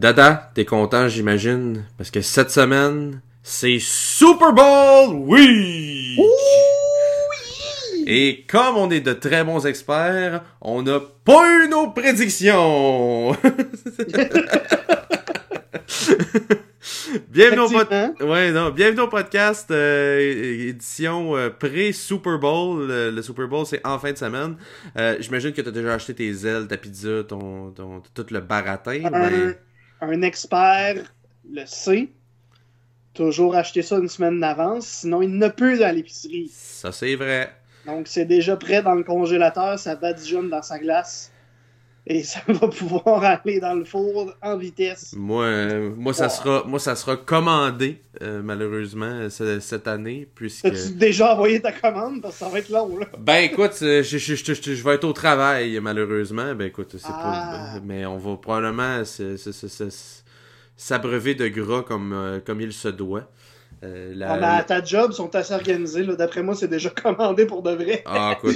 Dada, t'es content, j'imagine, parce que cette semaine, c'est Super Bowl oui! Et comme on est de très bons experts, on n'a pas eu nos prédictions! bienvenue, au ouais, non, bienvenue au podcast euh, édition euh, pré-Super Bowl. Le, le Super Bowl, c'est en fin de semaine. Euh, J'imagine que tu as déjà acheté tes ailes, ta pizza, ton, ton, tout le baratin. Ben- un expert le sait. Toujours acheter ça une semaine d'avance, sinon il ne peut dans l'épicerie. Ça, c'est vrai. Donc c'est déjà prêt dans le congélateur, ça badigeonne dans sa glace. Et ça va pouvoir aller dans le four en vitesse. Moi, euh, moi, ça Oh. sera, moi, ça sera commandé, euh, malheureusement, ce- cette année, puisque... As-tu déjà envoyé ta commande? Parce que ça va être long, là. Ben écoute, euh, je, je, je, je- je vais être au travail malheureusement. Ben écoute, c'est Ah. pas. Mais on va probablement s'abreuver de gras comme, euh, comme il se doit. Euh, la- Ah, à ta job, sont assez organisés. D'après moi, c'est déjà commandé pour de vrai. Ah, écoute,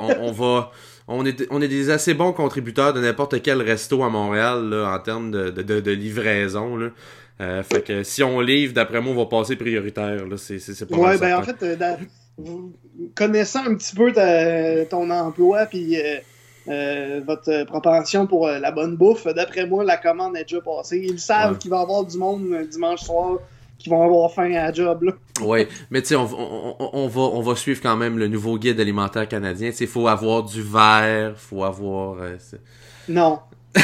on, on va. On est, on est des assez bons contributeurs de n'importe quel resto à Montréal là, en termes de, de, de, de livraison. Là. Euh, fait que si on livre, d'après moi, on va passer prioritaire. Là. C'est, pas mal Ouais, ben certain. en fait, euh, dans- vous- connaissant un petit peu ta- ton emploi puis euh, euh, votre propension pour la bonne bouffe, d'après moi, la commande est déjà passée. Ils savent Ouais. qu'il va y avoir du monde dimanche soir qui vont avoir faim à la job. Là. Ouais, mais tu sais, on, on, va, on va suivre quand même le nouveau guide alimentaire canadien. Tu sais, faut avoir du verre, faut avoir. euh, Non,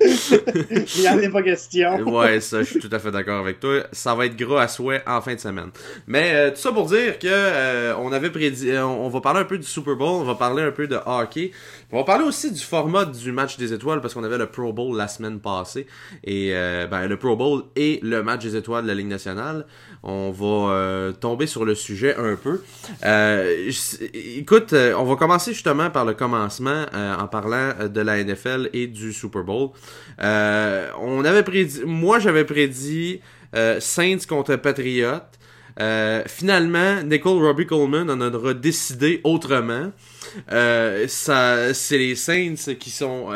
il n'y en a pas question. ouais, ça, je suis tout à fait d'accord avec toi. Ça va être gros à souhait en fin de semaine. Mais euh, tout ça pour dire que euh, on avait prédit, euh, on va parler un peu du Super Bowl, on va parler un peu de hockey, on va parler aussi du format du match des étoiles parce qu'on avait le Pro Bowl la semaine passée et euh, ben le Pro Bowl et le match des étoiles de la Ligue nationale. On va euh, tomber sur le sujet un peu. Euh, écoute, euh, on va commencer justement par le commencement en parlant de la NFL et du Super Bowl. On avait prédit, moi j'avais prédit Saints contre Patriots. Finalement, Nicole Robbie Coleman en aura décidé autrement. C'est les Saints qui sont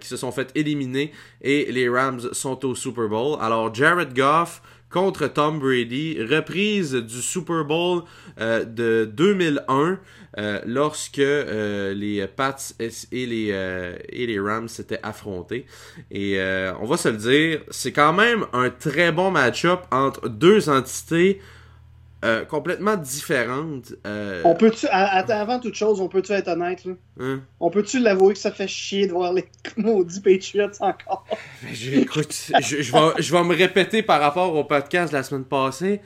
qui se sont fait éliminer et les Rams sont au Super Bowl. Alors Jared Goff contre Tom Brady, reprise du Super Bowl euh, de 2001 euh, lorsque euh, les Pats et les et les Rams s'étaient affrontés. Et on va se le dire, c'est quand même un très bon match-up entre deux entités euh, complètement différentes. Euh, On peut-tu, avant toute chose, on peut-tu être honnête? Là? hein? On peut-tu l'avouer que ça fait chier de voir les maudits Patriots encore? Je- écoute, je, je vais, je vais me répéter par rapport au podcast de la semaine passée.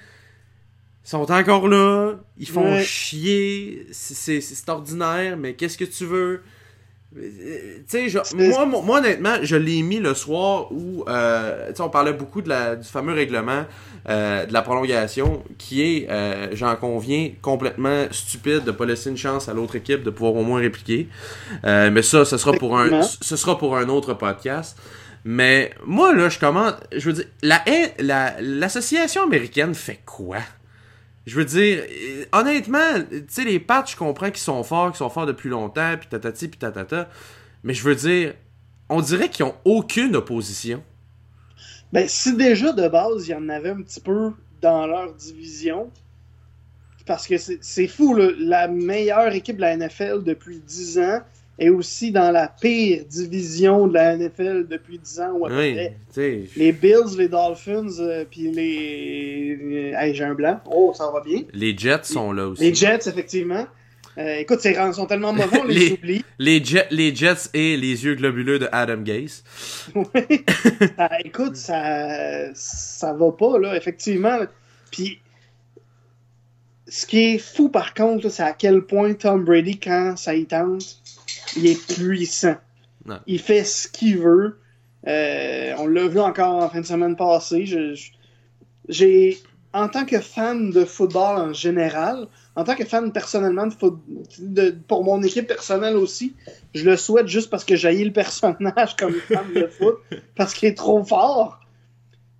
Ils sont encore là, ils font Ouais. chier, c'est ordinaire, mais qu'est-ce que tu veux? Euh, Tu sais, moi, moi, honnêtement, je l'ai mis le soir où, euh, tu sais, on parlait beaucoup de la, du fameux règlement euh, de la prolongation, qui est, euh, j'en conviens, complètement stupide de pas laisser une chance à l'autre équipe de pouvoir au moins répliquer. Mais ça, ce sera pour un, ce sera pour un autre podcast. Mais moi, là, je commence. Je veux dire, la, la, l'association américaine fait quoi? Je veux dire, euh, honnêtement, tu sais, les Pats, je comprends qu'ils sont forts, qu'ils sont forts depuis longtemps, puis tatati, puis tatata. Mais je veux dire, on dirait qu'ils ont aucune opposition. Ben, si déjà de base, il y en avait un petit peu dans leur division, parce que c'est c'est fou, là, la meilleure équipe de la NFL depuis 10 ans est aussi dans la pire division de la NFL depuis 10 ans ou à peu Oui. Les Bills, les Dolphins, euh, puis les... Hey, j'ai un blanc. Oh, ça va bien. Les Jets sont là aussi. Les Jets, effectivement. Euh, écoute, ils sont tellement mauvais, on les, Les- oublie. Les, Jets, les Jets et les yeux globuleux de Adam Gase. Oui. Ça- écoute, ça, ça va pas, là, effectivement. Puis, ce qui est fou, par contre, c'est à quel point Tom Brady, quand ça y tente, il est puissant. Ouais. Il fait ce qu'il veut. Euh, on l'a vu encore en fin de semaine passée. J'ai, en tant que fan de football en général, en tant que fan personnellement de foot, de- pour mon équipe personnelle aussi, je le souhaite juste parce que j'ai le personnage comme fan de foot, parce qu'il est trop fort.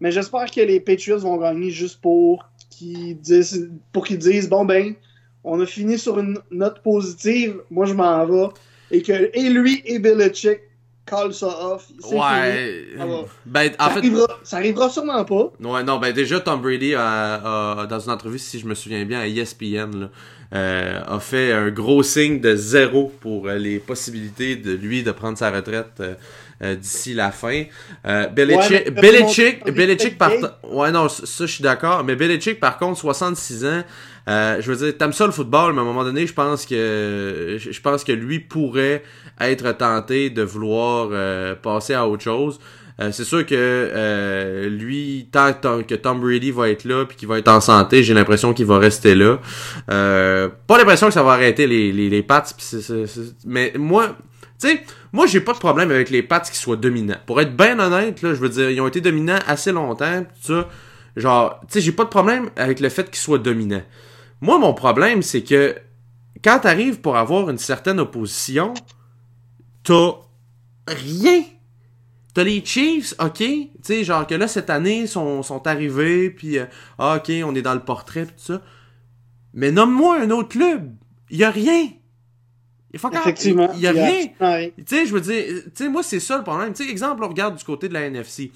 Mais j'espère que les Patriots vont gagner juste pour qu'ils disent, pour qu'ils disent bon ben, on a fini sur une note positive, moi je m'en vais. Et que et lui et Belichick call ça off. fini. Ouais. Ben, en ça, fait. arrivera, ça arrivera sûrement pas. Ouais, non, ben déjà, Tom Brady, a, a- dans une entrevue, si je me souviens bien, à ESPN, là, euh, a fait un gros signe de zéro pour euh, les possibilités de lui de prendre sa retraite euh, euh, d'ici la fin. Euh, Belichick, Ouais, mais Belichick, mon- Belichick par... Ouais, non, ça, je suis d'accord. Mais Belichick, par contre, 66 ans, euh, je veux dire, t'aimes ça le football, mais à un moment donné, je pense que je pense que lui pourrait être tenté de vouloir euh, passer à autre chose. Euh, c'est sûr que euh, lui, tant que Tom- Brady va être là puis qu'il va être en santé, j'ai l'impression qu'il va rester là. Euh, pas l'impression que ça va arrêter les, les, les Pats, pis mais moi, tu sais, moi j'ai pas de problème avec les Pats qui soient dominants. Pour être bien honnête, là, je veux dire, ils ont été dominants assez longtemps, tout ça. Genre, tu sais, j'ai pas de problème avec le fait qu'ils soient dominants. Moi, mon problème, c'est que quand t'arrives pour avoir une certaine opposition, t'as rien. T'as les Chiefs, ok, tu sais, genre que là, cette année, sont, sont arrivés, puis euh, ah, ok, on est dans le portrait, pis tout ça. Mais nomme-moi un autre club. Il y a rien. Il faut Effectivement. Il y a rien. rien. Tu sais, je veux dire, tu sais, moi, c'est ça le problème. Tu sais, exemple, on regarde du côté de la NFC.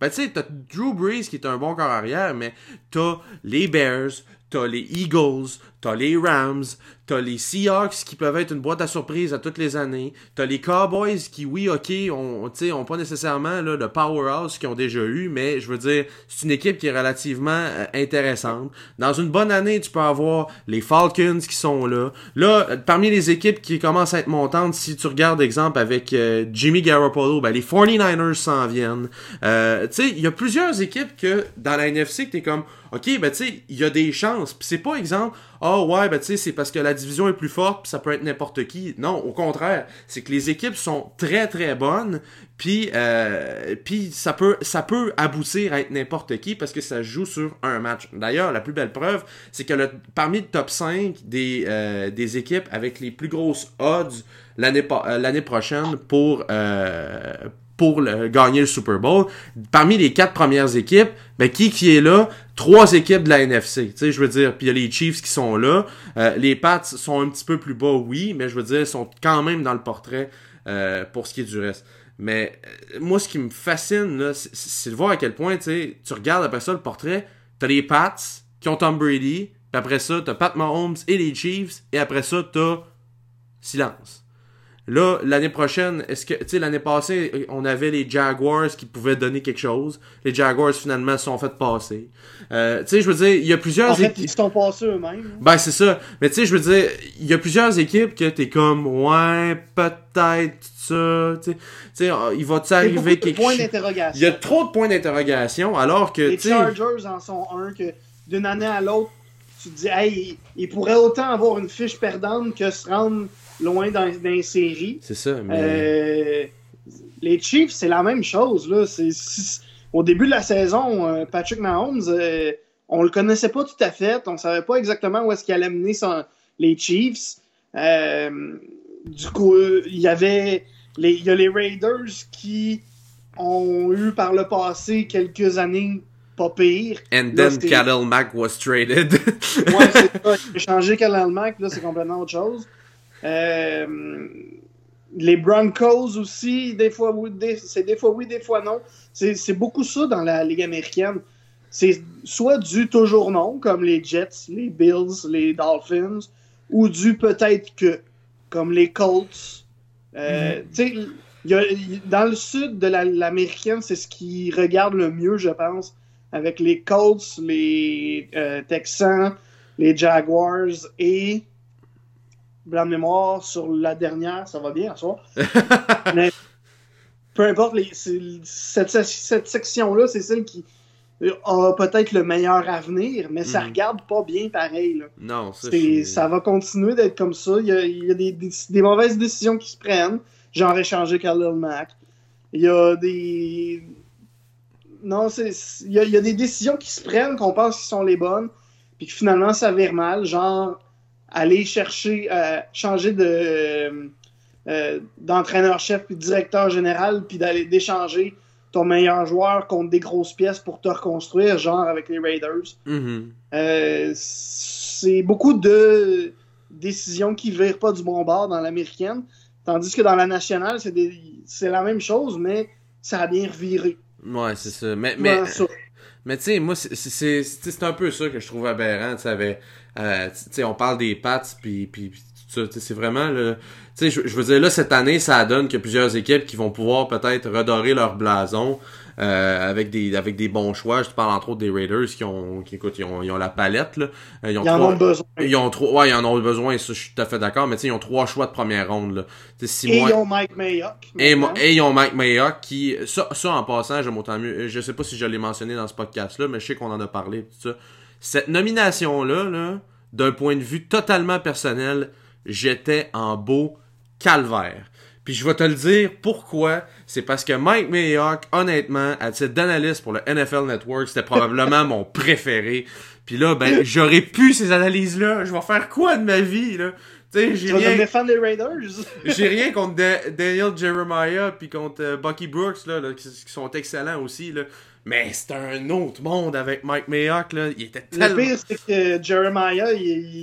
Ben, tu sais, t'as Drew Brees qui est un bon corps arrière, mais t'as les Bears, les Eagles, t'as les Rams, t'as les Seahawks qui peuvent être une boîte à surprise à toutes les années, t'as les Cowboys qui, oui, ok, sais, ont pas nécessairement là, le powerhouse qu'ils ont déjà eu, mais je veux dire, c'est une équipe qui est relativement euh, intéressante. Dans une bonne année, tu peux avoir les Falcons qui sont là. Là, euh, parmi les équipes qui commencent à être montantes, si tu regardes, exemple, avec euh, Jimmy Garoppolo, ben, les 49ers s'en viennent. Tu sais, il y a plusieurs équipes que, dans la NFC, que t'es comme, ok, ben, tu sais, il y a des chances. Puis c'est pas exemple, oh ouais, ben, tu sais, c'est parce que la division est plus forte, puis ça peut être n'importe qui. Non, au contraire, c'est que les équipes sont très, très bonnes, puis euh, puis ça peut ça peut aboutir à être n'importe qui parce que ça joue sur un match. D'ailleurs, la plus belle preuve, c'est que le, parmi le top 5 des, euh, des équipes avec les plus grosses odds l'année euh, l'année prochaine pour euh, pour le- gagner le Super Bowl, parmi les quatre premières équipes, ben qui qui est là? Trois équipes de la NFC, tu sais, je veux dire, puis il y a les Chiefs qui sont là, Euh, les Pats sont un petit peu plus bas, oui, mais je veux dire, sont quand même dans le portrait euh, pour ce qui est du reste. Mais euh, moi, ce qui me fascine, c'est de voir à quel point, tu sais, tu regardes après ça le portrait, t'as les Pats qui ont Tom Brady, puis après ça, t'as Pat Mahomes et les Chiefs, et après ça, t'as silence. Là, l'année prochaine, est-ce que, tu sais, l'année passée, on avait les Jaguars qui pouvaient donner quelque chose. Les Jaguars, finalement, se sont fait passer. Euh, tu sais, je veux dire, il y a plusieurs En fait, équipes- ils se sont passés eux-mêmes. hein. ben, c'est ça. Mais tu sais, je veux dire, il y a plusieurs équipes que t'es comme, ouais, peut-être ça, tu sais. Ah, il va-tu arriver quelque chose? Il y a trop de points d'interrogation, alors que, Les Chargers en sont un que d'une année à l'autre, tu te dis, hey, ils pourraient autant avoir une fiche perdante que se rendre loin dans, dans les séries. c'est ça, mais... Euh, les Chiefs, c'est la même chose. Là. Au début de la saison, euh, Patrick Mahomes, euh, on le connaissait pas tout à fait. On savait pas exactement où est-ce qu'il allait mener son- les Chiefs. Euh, du coup, il y avait les, il y a les Raiders qui ont eu par le passé quelques années pas pires. And là, then Khalil Mack was traded. Ouais, c'est ça. Changé Khalil Mack, là, c'est complètement autre chose. Euh, les Broncos aussi, des fois oui, des- c'est des fois oui, des fois non. C'est beaucoup ça dans la Ligue américaine. C'est soit du toujours non, comme les Jets, les Bills, les Dolphins, ou du peut-être que, comme les Colts. Euh, y a- il- dans le sud de la- l'américaine, c'est ce qui regarde le mieux, je pense, avec les Colts, les euh, Texans, les Jaguars et blanc de mémoire sur la dernière, ça va bien, ça. Mais peu importe, les, cette, cette section-là, c'est celle qui a peut-être le meilleur avenir, mais ça Mhm. regarde pas bien pareil. là. non, ça, je Ça va continuer d'être comme ça. Il y a, il y a des, des- des mauvaises décisions qui se prennent. Genre échanger Khalil Mack. Il y a des. Non, c'est. Il y, a, il y a des décisions qui se prennent qu'on pense qui sont les bonnes, puis que finalement ça vire mal. Genre aller chercher, euh, changer de euh, d'entraîneur-chef puis de directeur général, puis d'aller d'échanger ton meilleur joueur contre des grosses pièces pour te reconstruire, genre avec les Raiders. Mhm. Euh, c'est beaucoup de décisions qui ne virent pas du bon bord dans l'américaine. Tandis que dans la nationale, c'est des, c'est la même chose, mais ça a bien reviré. Ouais, c'est ça. Mais, mais, mais tu sais, moi, c'est un peu ça que je trouve aberrant. Tu euh, sais, on parle des Pats, puis, puis, tout ça. C'est vraiment le. Tu sais, je, veux dire, là, cette année, ça donne qu'il y a plusieurs équipes qui vont pouvoir peut-être redorer leur blason. Euh, avec des avec des bons choix. Je te parle entre autres des Raiders qui ont qui écoute, ils ont, ils ont la palette là. Euh, ils, ont en ont besoin. Ils ont trois ouais, ils en ont besoin, ça, je suis tout à fait d'accord, mais tu sais ils ont trois choix de première ronde là. et ils ont Mike Mayock. Et, et, ils ont Mike Mayock qui ça, ça en passant, j'aime autant mieux. Je sais pas si je l'ai mentionné dans ce podcast là, mais je sais qu'on en a parlé tout ça. Cette nomination là là, d'un point de vue totalement personnel, j'étais en beau calvaire. Puis je vais te le dire pourquoi. C'est parce que Mike Mayock, honnêtement, à titre d'analyste pour le NFL Network, c'était probablement mon préféré. Puis là, ben, j'aurais pu ces analyses-là. Je vais faire quoi de ma vie, là? Tu j'ai rien... des Raiders? j'ai rien contre Daniel Jeremiah puis contre euh, Bucky Brooks, là, qui, sont excellents aussi, là. Mais c'est un autre monde avec Mike Mayock, là. Il était tellement... Le pire, c'est que Jeremiah,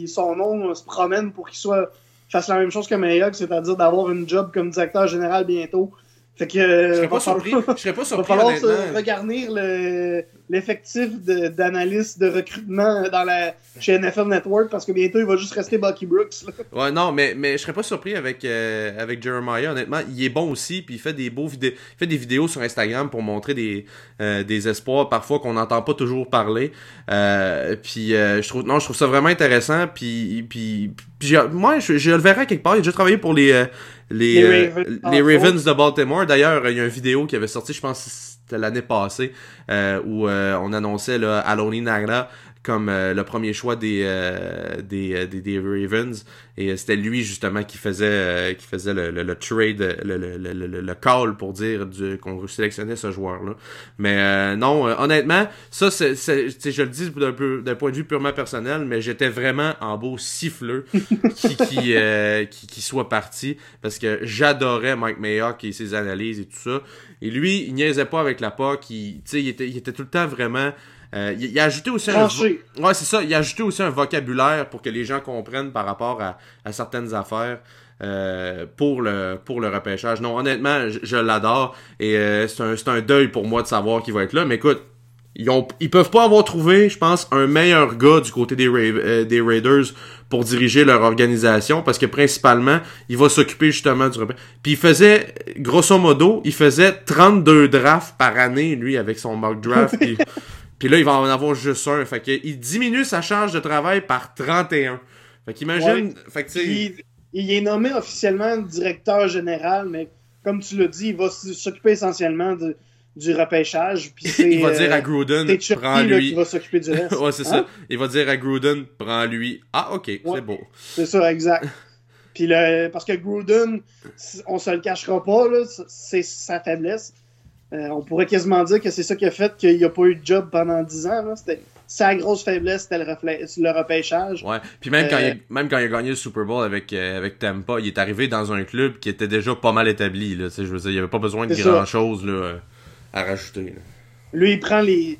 son nom se promène pour qu'il soit fasse la même chose que Mayock, c'est-à-dire d'avoir une job comme directeur général bientôt. Fait que. Je serais pas surpris. Je serais pas surpris. Il va falloir regarder l'effectif d'analyste de, recrutement dans la, chez NFL Network parce que bientôt il va juste rester Bucky Brooks. Ouais, non, mais, mais je serais pas surpris avec, euh, avec Jeremiah, honnêtement. Il est bon aussi, puis il fait des beaux vidéos. Il fait des vidéos sur Instagram pour montrer des, euh, des espoirs parfois qu'on n'entend pas toujours parler. Euh, puis je trouve non, je trouve ça vraiment intéressant. Puis, puis, puis moi, je, je, le verrai quelque part. Il a déjà travaillé pour les les, les, Ravens, de Baltimore. D'ailleurs, il y a une vidéo qui avait sorti, je pense, c'était l'année passée, où on annonçait là, Aloni Nagra comme euh, le premier choix des, euh, des, euh, des, des, Ravens. Et c'était lui justement qui faisait qui faisait le, le, trade, le, le, le, call pour dire qu'on sélectionnait ce joueur-là. Mais non, honnêtement, ça c'est, je le dis d'un, peu, d'un point de vue purement personnel, mais j'étais vraiment en beau siffleux qui, qui, qui, qui, soit parti parce que j'adorais Mike Mayock et ses analyses et tout ça. Et lui, il niaisait pas avec la POC, il, il, était, il était tout le temps vraiment euh, il, a ajouté aussi un ouais c'est ça il a ajouté aussi un vocabulaire pour que les gens comprennent par rapport à, à certaines affaires euh, pour le pour le repêchage non honnêtement je, l'adore et euh, c'est un, un deuil pour moi de savoir qu'il va être là mais écoute ils, ont, ils peuvent pas avoir trouvé, je pense, un meilleur gars du côté des, euh, des Raiders pour diriger leur organisation parce que principalement, il va s'occuper justement du repêchage. Puis il faisait, grosso modo, il faisait 32 drafts par année, lui, avec son mock draft. Puis là, il va en avoir juste un. Fait que, il diminue sa charge de travail par 31. Fait qu'imagine. Fait que, il, il est nommé officiellement directeur général, mais comme tu l'as dit, il va s'occuper essentiellement de, du repêchage. Puis il va dire à euh, Gruden, prends-lui. Il va s'occuper du reste. ouais, c'est ça. Il va dire à Gruden, prends-lui. Ah, ok, c'est beau. C'est ça, exact. Puis le, parce que Gruden, on se le cachera pas, c'est sa faiblesse. Euh, on pourrait quasiment dire que c'est ça qui a fait qu'il n'y a pas eu de job pendant 10 ans. C'était sa grosse faiblesse, c'était le, le, repêchage. Ouais. Puis même, quand il a, euh, même quand il a gagné le Super Bowl avec, euh, avec Tampa, il est arrivé dans un club qui était déjà pas mal établi. Là, je veux dire, il n'y avait pas besoin de grand-chose à rajouter. Lui, il prend les...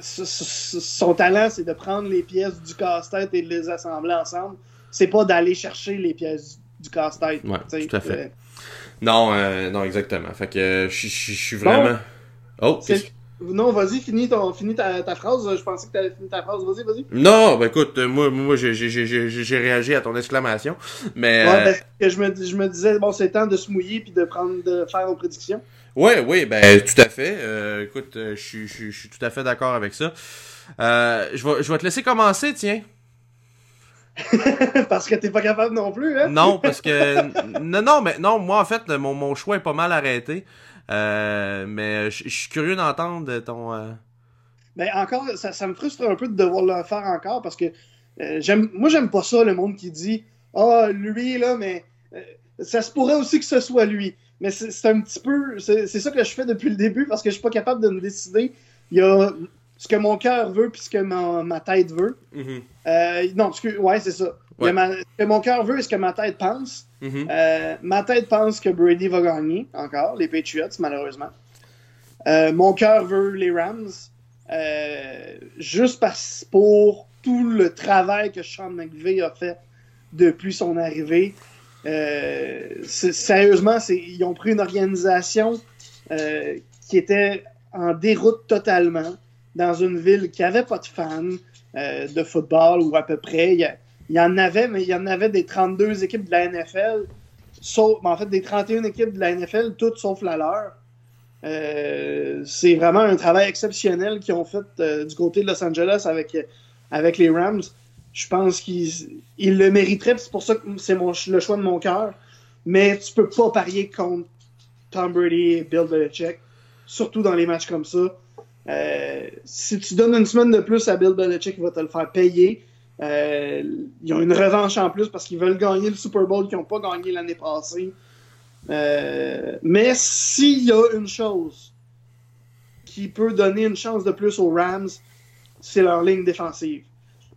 Son talent, c'est de prendre les pièces du casse-tête et de les assembler ensemble. C'est pas d'aller chercher les pièces du casse-tête. Ouais, tout à fait. Non, euh, non, exactement. Fait que je suis vraiment. Oh, Non, vas-y, finis, ton, finis ta, ta, phrase. Je pensais que tu avais fini ta phrase. Vas-y, vas-y. Non, ben écoute, moi, moi j'ai réagi à ton exclamation. Mais. Ouais, ben, que je, me, je me disais, bon, c'est temps de se mouiller puis de, prendre, de faire nos prédictions. Oui, oui, ben tout à fait. Euh, écoute, euh, je suis tout à fait d'accord avec ça. Euh, je, vais, je vais te laisser commencer, tiens. parce que t'es pas capable non plus, hein? non, parce que. non, non, mais non, moi, en fait, mon, mon choix est pas mal arrêté. Euh, mais je suis curieux d'entendre ton. Euh... Ben, encore, ça, ça, me frustre un peu de devoir le faire encore parce que euh, j'aime moi, j'aime pas ça, le monde qui dit Ah, oh, lui, là, mais euh, ça se pourrait aussi que ce soit lui. Mais c'est un petit peu. C'est ça que je fais depuis le début parce que je suis pas capable de me décider. Il y a ce que mon cœur veut puis ce que ma, ma tête veut. Mm-hmm. euh, non, que, ouais, c'est ça. ce que mon cœur veut et ce que ma tête pense. Mm-hmm. euh, ma tête pense que Brady va gagner encore, les Patriots, malheureusement. Euh, mon cœur veut les Rams. Euh, juste parce, pour tout le travail que Sean McVay a fait depuis son arrivée. Sérieusement, ils ont pris une organisation qui était en déroute totalement dans une ville qui n'avait pas de fans euh, de football ou à peu près. Il y, en avait, mais il y en avait des 32 équipes de la NFL, sauf, en fait des 31 équipes de la NFL, toutes sauf la leur. c'est vraiment un travail exceptionnel qu'ils ont fait du côté de Los Angeles avec, avec les Rams. Je pense qu'il le mériterait, c'est pour ça que c'est le choix de mon cœur. Mais tu peux pas parier contre Tom Brady et Bill Belichick, surtout dans les matchs comme ça. Euh, si tu donnes une semaine de plus à Bill Belichick, il va te le faire payer. Euh, ils ont une revanche en plus parce qu'ils veulent gagner le Super Bowl qu'ils n'ont pas gagné l'année passée. Euh, mais s'il y a une chose qui peut donner une chance de plus aux Rams, c'est leur ligne défensive.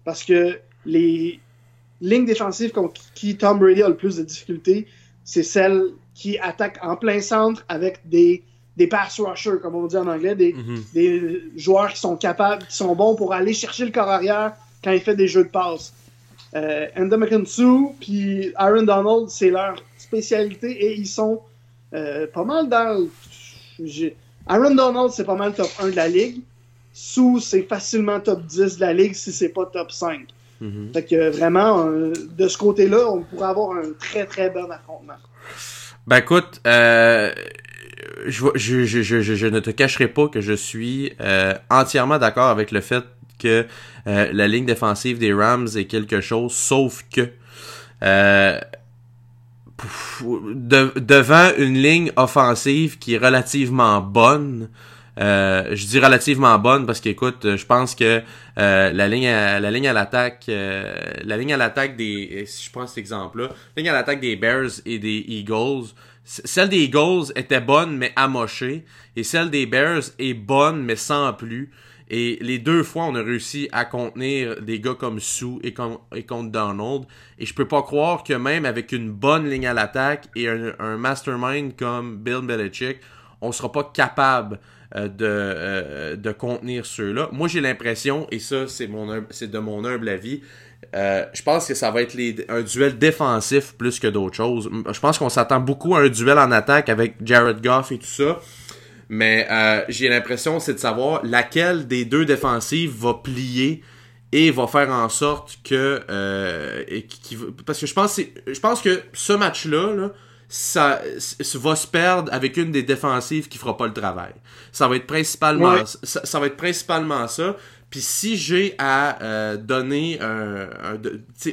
Parce que les lignes défensives qui Tom Brady a le plus de difficultés, c'est celles qui attaquent en plein centre avec des, des pass rushers, comme on dit en anglais, des, mhm. des joueurs qui sont capables, qui sont bons pour aller chercher le corps arrière quand il fait des jeux de passe. Euh, Sue puis Aaron Donald, c'est leur spécialité et ils sont euh, pas mal dans. Aaron Donald, c'est pas mal top 1 de la ligue. Sous, c'est facilement top 10 de la ligue si c'est pas top 5. Mhm. Fait que vraiment, euh, de ce côté-là, on pourrait avoir un très très bon affrontement. Ben écoute, euh, je, ne te cacherai pas que je suis euh, entièrement d'accord avec le fait que la ligne défensive des Rams est quelque chose, sauf que devant une ligne offensive qui est relativement bonne, euh, je dis relativement bonne parce qu'écoute, je pense que euh, la ligne à, la ligne à l'attaque euh, la ligne à l'attaque des si je prends cet exemple là, la ligne à l'attaque des Bears et des Eagles, celle des Eagles était bonne mais amochée et celle des Bears est bonne mais sans plus. Et les deux fois, on a réussi à contenir des gars comme Sue et, comme, contre Donald. Et je peux pas croire que même avec une bonne ligne à l'attaque et un, mastermind comme Bill Belichick, on sera pas capable euh, de, euh, de contenir ceux-là. Moi, j'ai l'impression, et ça, c'est de mon humble avis, euh, je pense que ça va être les, un duel défensif plus que d'autres choses. Je pense qu'on s'attend beaucoup à un duel en attaque avec Jared Goff et tout ça. Mais j'ai l'impression, c'est de savoir laquelle des deux défensives va plier et va faire en sorte que... parce que je pense, je pense que ce match-là, là, ça, va se perdre avec une des défensives qui fera pas le travail. Ça va être principalement ça, va être principalement ça. Puis si j'ai à euh, donner un,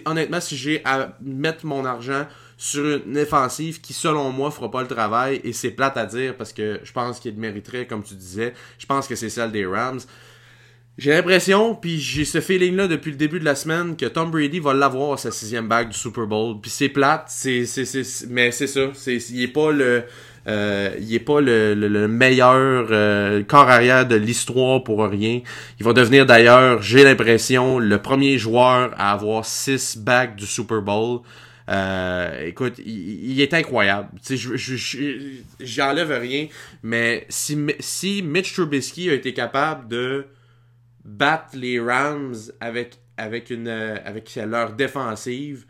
honnêtement si j'ai à mettre mon argent sur une défensive qui selon moi fera pas le travail et c'est plate à dire parce que je pense qu'il mériterait comme tu disais, je pense que c'est celle des Rams. J'ai l'impression, puis j'ai ce feeling-là depuis le début de la semaine, que Tom Brady va l'avoir sa sixième bague du Super Bowl. Puis c'est plate, c'est, mais c'est ça. C'est, il est pas le, euh, il est pas le, le, meilleur euh, corps arrière de l'histoire pour rien. Il va devenir d'ailleurs, j'ai l'impression, le premier joueur à avoir six bagues du Super Bowl. Euh, écoute, il, est incroyable. Sais, je, j'enlève rien, mais si, si Mitch Trubisky a été capable de battre les Rams avec, avec, une, euh, avec leur défensive,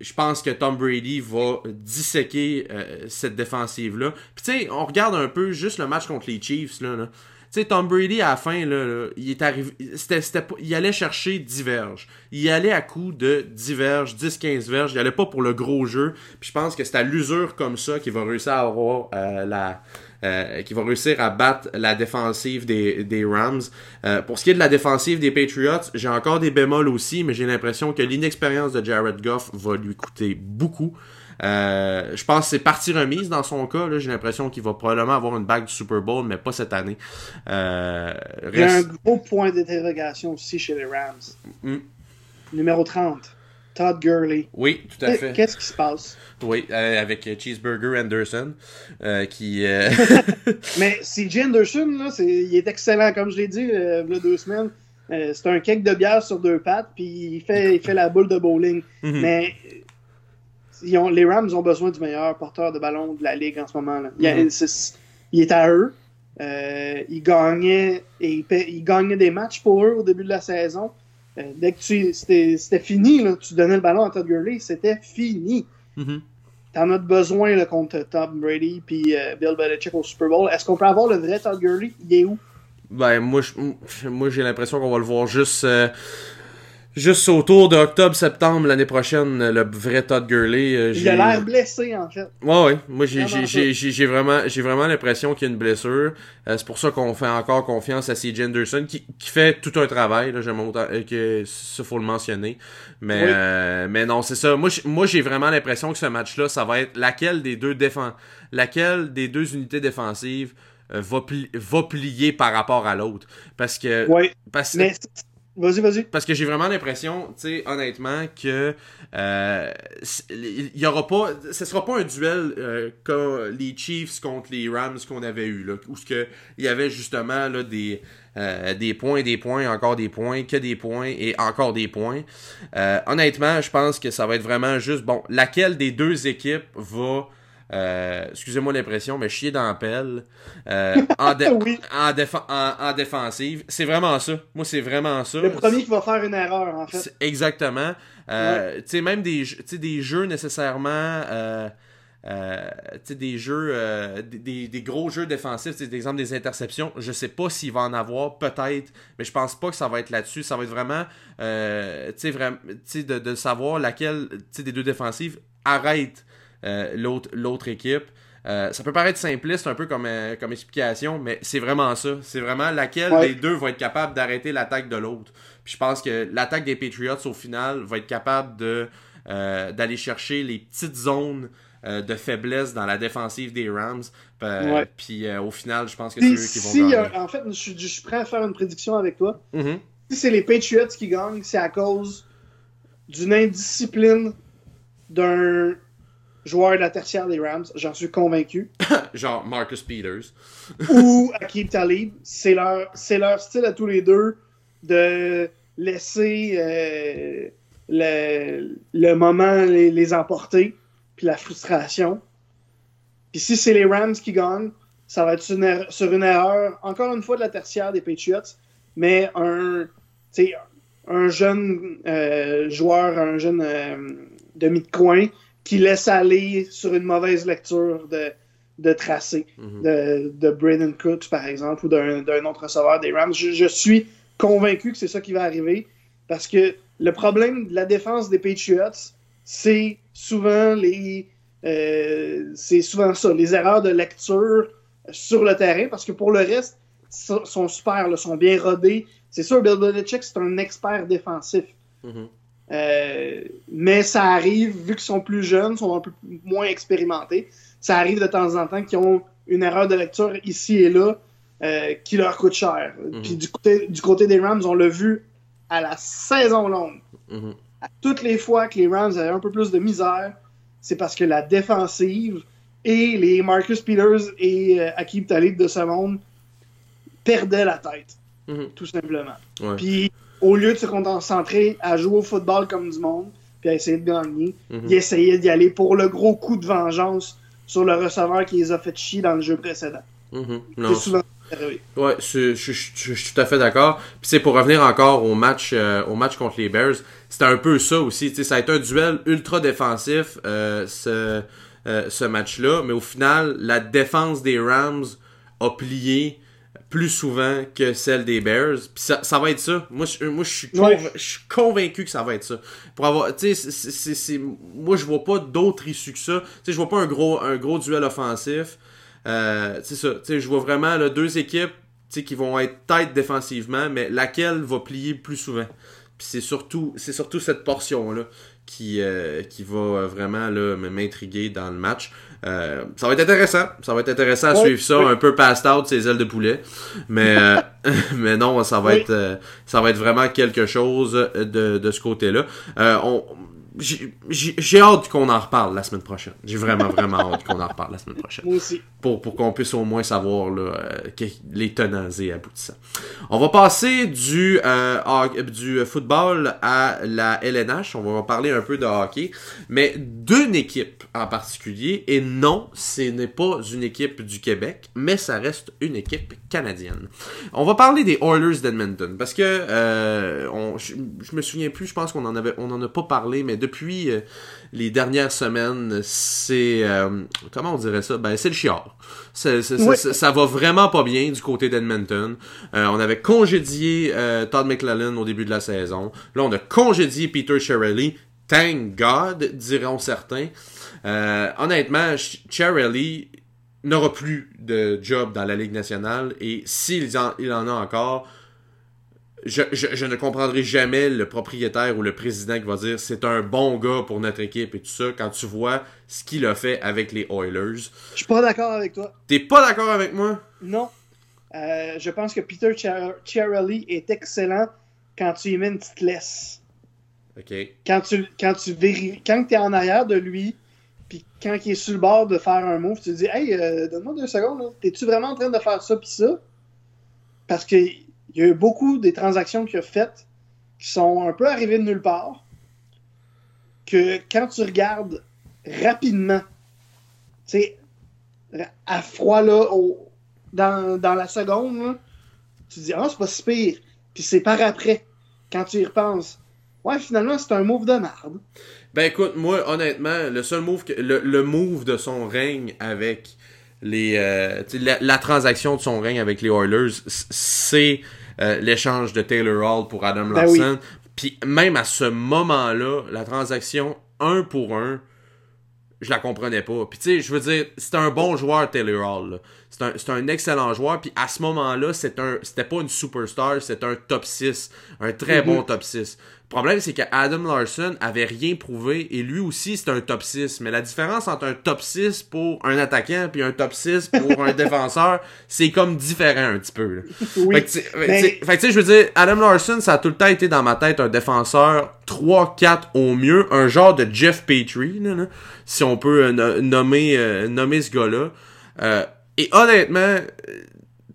je pense que Tom Brady va disséquer euh, cette défensive-là. Puis tu sais, on regarde un peu juste le match contre les Chiefs, là. là. Tu sais, Tom Brady, à la fin, là, il est arrivé. C'était, il allait chercher 10 verges. Il allait à coup de 10 verges, 10-15 verges. Il allait pas pour le gros jeu. Puis je pense que c'est à l'usure comme ça qu'il va réussir à avoir euh, la, euh, qui va réussir à battre la défensive des, des Rams. Euh, pour ce qui est de la défensive des Patriots, j'ai encore des bémols aussi, mais j'ai l'impression que l'inexpérience de Jared Goff va lui coûter beaucoup. Euh, je pense que c'est partie remise dans son cas. J'ai l'impression qu'il va probablement avoir une bague du Super Bowl, mais pas cette année. Euh, Il y a un gros point d'interrogation aussi chez les Rams. Hmm. Numéro 30. Todd Gurley. Oui, tout à fait. Qu'est-ce qui se passe? Oui, euh, avec Cheeseburger Anderson, euh, qui... Euh, Mais CJ Anderson, là, il est excellent, comme je l'ai dit il y a deux semaines. c'est un cake de bière sur deux pattes, puis il fait, il fait la boule de bowling. Mhm. Mais les Rams ont besoin du meilleur porteur de ballon de la ligue en ce moment. Là. Il, mhm. est, à eux. il, gagnait, et il gagnait des matchs pour eux au début de la saison. Euh, dès que c'était fini, tu donnais le ballon à Todd Gurley, c'était fini. Mhm. T'en as besoin là, contre Tom Brady puis euh, Bill Belichick au Super Bowl. Est-ce qu'on peut avoir le vrai Todd Gurley? Il est où? Ben, moi, je- moi j'ai l'impression qu'on va le voir juste, euh, juste autour de octobre-septembre l'année prochaine, le vrai Todd Gurley. euh, Il a l'air blessé, en fait. Ouais, ouais. Moi, j'ai, Vraiment j'ai, vraiment, l'impression qu'il y a une blessure. Euh, c'est pour ça qu'on fait encore confiance à C.J. Anderson, qui, qui fait tout un travail, là. J'aime autant, euh, que ça, faut le mentionner. Mais, Oui. euh, mais non, c'est ça. Moi, j'ai- moi, j'ai vraiment l'impression que ce match-là, ça va être laquelle des deux défense, laquelle des deux unités défensives euh, va, pli- va plier par rapport à l'autre? Parce que, Ouais. parce, Mais, vas-y, vas-y. parce que j'ai vraiment l'impression, tu sais, honnêtement, que euh, il y aura pas, ce sera pas un duel euh, comme les Chiefs contre les Rams qu'on avait eu là, où ce que il y avait justement là des euh, des points, des points, encore des points, que des points et encore des points. Euh, honnêtement, je pense que ça va être vraiment juste bon, laquelle des deux équipes va euh, excusez-moi l'impression, mais chier dans la pelle euh, en, dé- Oui. en, en, en défensive. C'est vraiment ça. Moi, c'est vraiment ça. Le premier qui va faire une erreur, en fait. C'est- Exactement. Euh, Tu sais, même des, des jeux nécessairement. Euh, tu sais, des jeux. euh, des- des, des gros jeux défensifs, sais, exemple des interceptions. Je sais pas s'il va en avoir, peut-être. Mais je pense pas que ça va être là-dessus. Ça va être vraiment. Euh, tu sais, vraiment. Tu sais, de, de savoir laquelle des deux défensives arrête l'autre l'autre équipe. Euh, ça peut paraître simpliste un peu comme, euh, comme explication, mais c'est vraiment ça. C'est vraiment laquelle Ouais. des deux va être capable d'arrêter l'attaque de l'autre. Puis je pense que l'attaque des Patriots au final va être capable de euh, d'aller chercher les petites zones euh, de faiblesse dans la défensive des Rams. Euh, Ouais. Puis euh, au final, je pense que c'est eux qui vont si, gagner. euh, en fait, je, suis- je suis prêt à faire une prédiction avec toi. Mhm. Si c'est les Patriots qui gagnent, c'est à cause d'une indiscipline d'un joueur de la tertiaire des Rams, j'en suis convaincu. Genre Marcus Peters. ou Akib Talib. C'est leur, c'est leur style à tous les deux de laisser euh, le, le moment les, les emporter, puis la frustration. Puis si c'est les Rams qui gagnent, ça va être sur une, er- sur une erreur, encore une fois, de la tertiaire des Patriots, mais un, un jeune euh, joueur, un jeune euh, demi de coin qui laisse aller sur une mauvaise lecture de, de tracé Mhm. de, de Braden Cooks, par exemple, ou d'un autre receveur des Rams. Je, je suis convaincu que c'est ça qui va arriver parce que le problème de la défense des Patriots, c'est souvent les. euh, c'est souvent ça, les erreurs de lecture sur le terrain parce que pour le reste, so- sont super, là, sont bien rodés. C'est sûr, Bill Belichick, c'est un expert défensif. Mhm. Euh, mais ça arrive, vu qu'ils sont plus jeunes, sont un peu moins expérimentés, ça arrive de temps en temps qu'ils ont une erreur de lecture ici et là euh, qui leur coûte cher. Mhm. Puis du côté, du côté des Rams, on l'a vu à la saison longue. Mhm. À toutes les fois que les Rams avaient un peu plus de misère, c'est parce que la défensive et les Marcus Peters et euh, Akib Talib de ce monde perdaient la tête, Mhm. tout simplement. Ouais. Puis au lieu de se concentrer à jouer au football comme du monde, puis à essayer de gagner, Mhm. il essayait d'y aller pour le gros coup de vengeance sur le receveur qui les a fait chier dans le jeu précédent. Mhm. C'est Non, souvent arrivé. Ouais, je, je, je- je- je suis tout à fait d'accord. Puis c'est pour revenir encore au match, euh, au match contre les Bears, c'était un peu ça aussi. Ça a été un duel ultra défensif euh, ce, euh, ce match-là, mais au final, la défense des Rams a plié plus souvent que celle des Bears. Puis ça, ça va être ça. Moi, je, moi, je suis Ouais. conv- je suis convaincu que ça va être ça. Pour avoir, tu sais, moi, je vois pas d'autre issue que ça. Tu sais, je vois pas un gros, un gros duel offensif. Euh, c'est ça. Tu sais, je vois vraiment là, deux équipes tu sais, qui vont être tête défensivement, mais laquelle va plier plus souvent? Puis c'est surtout, c'est surtout cette portion-là qui, euh, qui va vraiment là, m'intriguer dans le match. Euh, ça va être intéressant. Ça va être intéressant à Oui, suivre ça, oui. un peu passed out, ces ailes de poulet. Mais, euh, mais non, ça va Oui. être euh, ça va être vraiment quelque chose de, de ce côté-là. Euh, on, j'ai- hâte qu'on en reparle la semaine prochaine. J'ai vraiment, vraiment hâte qu'on en reparle la semaine prochaine Moi aussi. pour, pour qu'on puisse au moins savoir là, euh, les tenants et aboutissants. On va passer du, euh, hoc- du football à la LNH. On va parler un peu de hockey, mais d'une équipe en particulier. Et non, ce n'est pas une équipe du Québec, mais ça reste une équipe canadienne. On va parler des Oilers d'Edmonton parce que euh, on, je, je me souviens plus. Je pense qu'on en avait, on en a pas parlé, mais depuis depuis euh, les dernières semaines, c'est euh, comment on dirait ça? Ben c'est le chiard. Oui. ça va vraiment pas bien du côté d'Edmonton. Euh, on avait congédié Todd McClellan au début de la saison. Là, on a congédié Peter Shirley. Thank God, diront certains. Honnêtement, Chiarelli n'aura plus de job dans la Ligue nationale et s'il en, il en a encore, je, je, je ne comprendrai jamais le propriétaire ou le président qui va dire c'est un bon gars pour notre équipe et tout ça quand tu vois ce qu'il a fait avec les Oilers. Je suis pas d'accord avec toi. T'es pas d'accord avec moi? Non. Euh, je pense que Peter Chiar- Chiarelli est excellent quand tu y mets une petite laisse. Ok. Quand tu, quand tu vérifies, quand tu es en arrière de lui, puis quand il est sur le bord de faire un move, tu te dis Hey, euh, donne-moi deux secondes, t'es-tu vraiment en train de faire ça puis ça? Parce que il y a eu beaucoup des transactions qu'il a faites qui sont un peu arrivées de nulle part. Que quand tu regardes rapidement, tu sais, à froid là, au- dans, dans la seconde, tu te dis Ah, c'est pas si pire. Puis c'est par après, quand tu y repenses. Ouais, finalement, c'est un move de merde. Ben écoute, moi honnêtement, le seul move que, le, le move de son règne avec les euh, la, la transaction de son règne avec les Oilers, c'est euh, l'échange de Taylor Hall pour Adam Ben Larson. Puis même à ce moment-là, la transaction un pour un, je la comprenais pas. Puis tu sais, je veux dire, c'est un bon joueur Taylor Hall. C'est un, c'est un excellent joueur. Puis à ce moment-là, c'est un, c'était pas une superstar, c'était un top 6. Un très Mhm. bon top 6. Le problème, c'est que Adam Larson avait rien prouvé et lui aussi, c'est un top 6. Mais la différence entre un top 6 pour un attaquant puis un top 6 pour un défenseur, c'est comme différent un petit peu. là. Oui. Fait que, tu sais- fait que, tu sais- je veux dire, Adam Larson, ça a tout le temps été dans ma tête un défenseur 3-4 au mieux, un genre de Jeff Petrie, là, là, si on peut euh, no- nommer, euh, nommer ce gars-là. Euh, et honnêtement,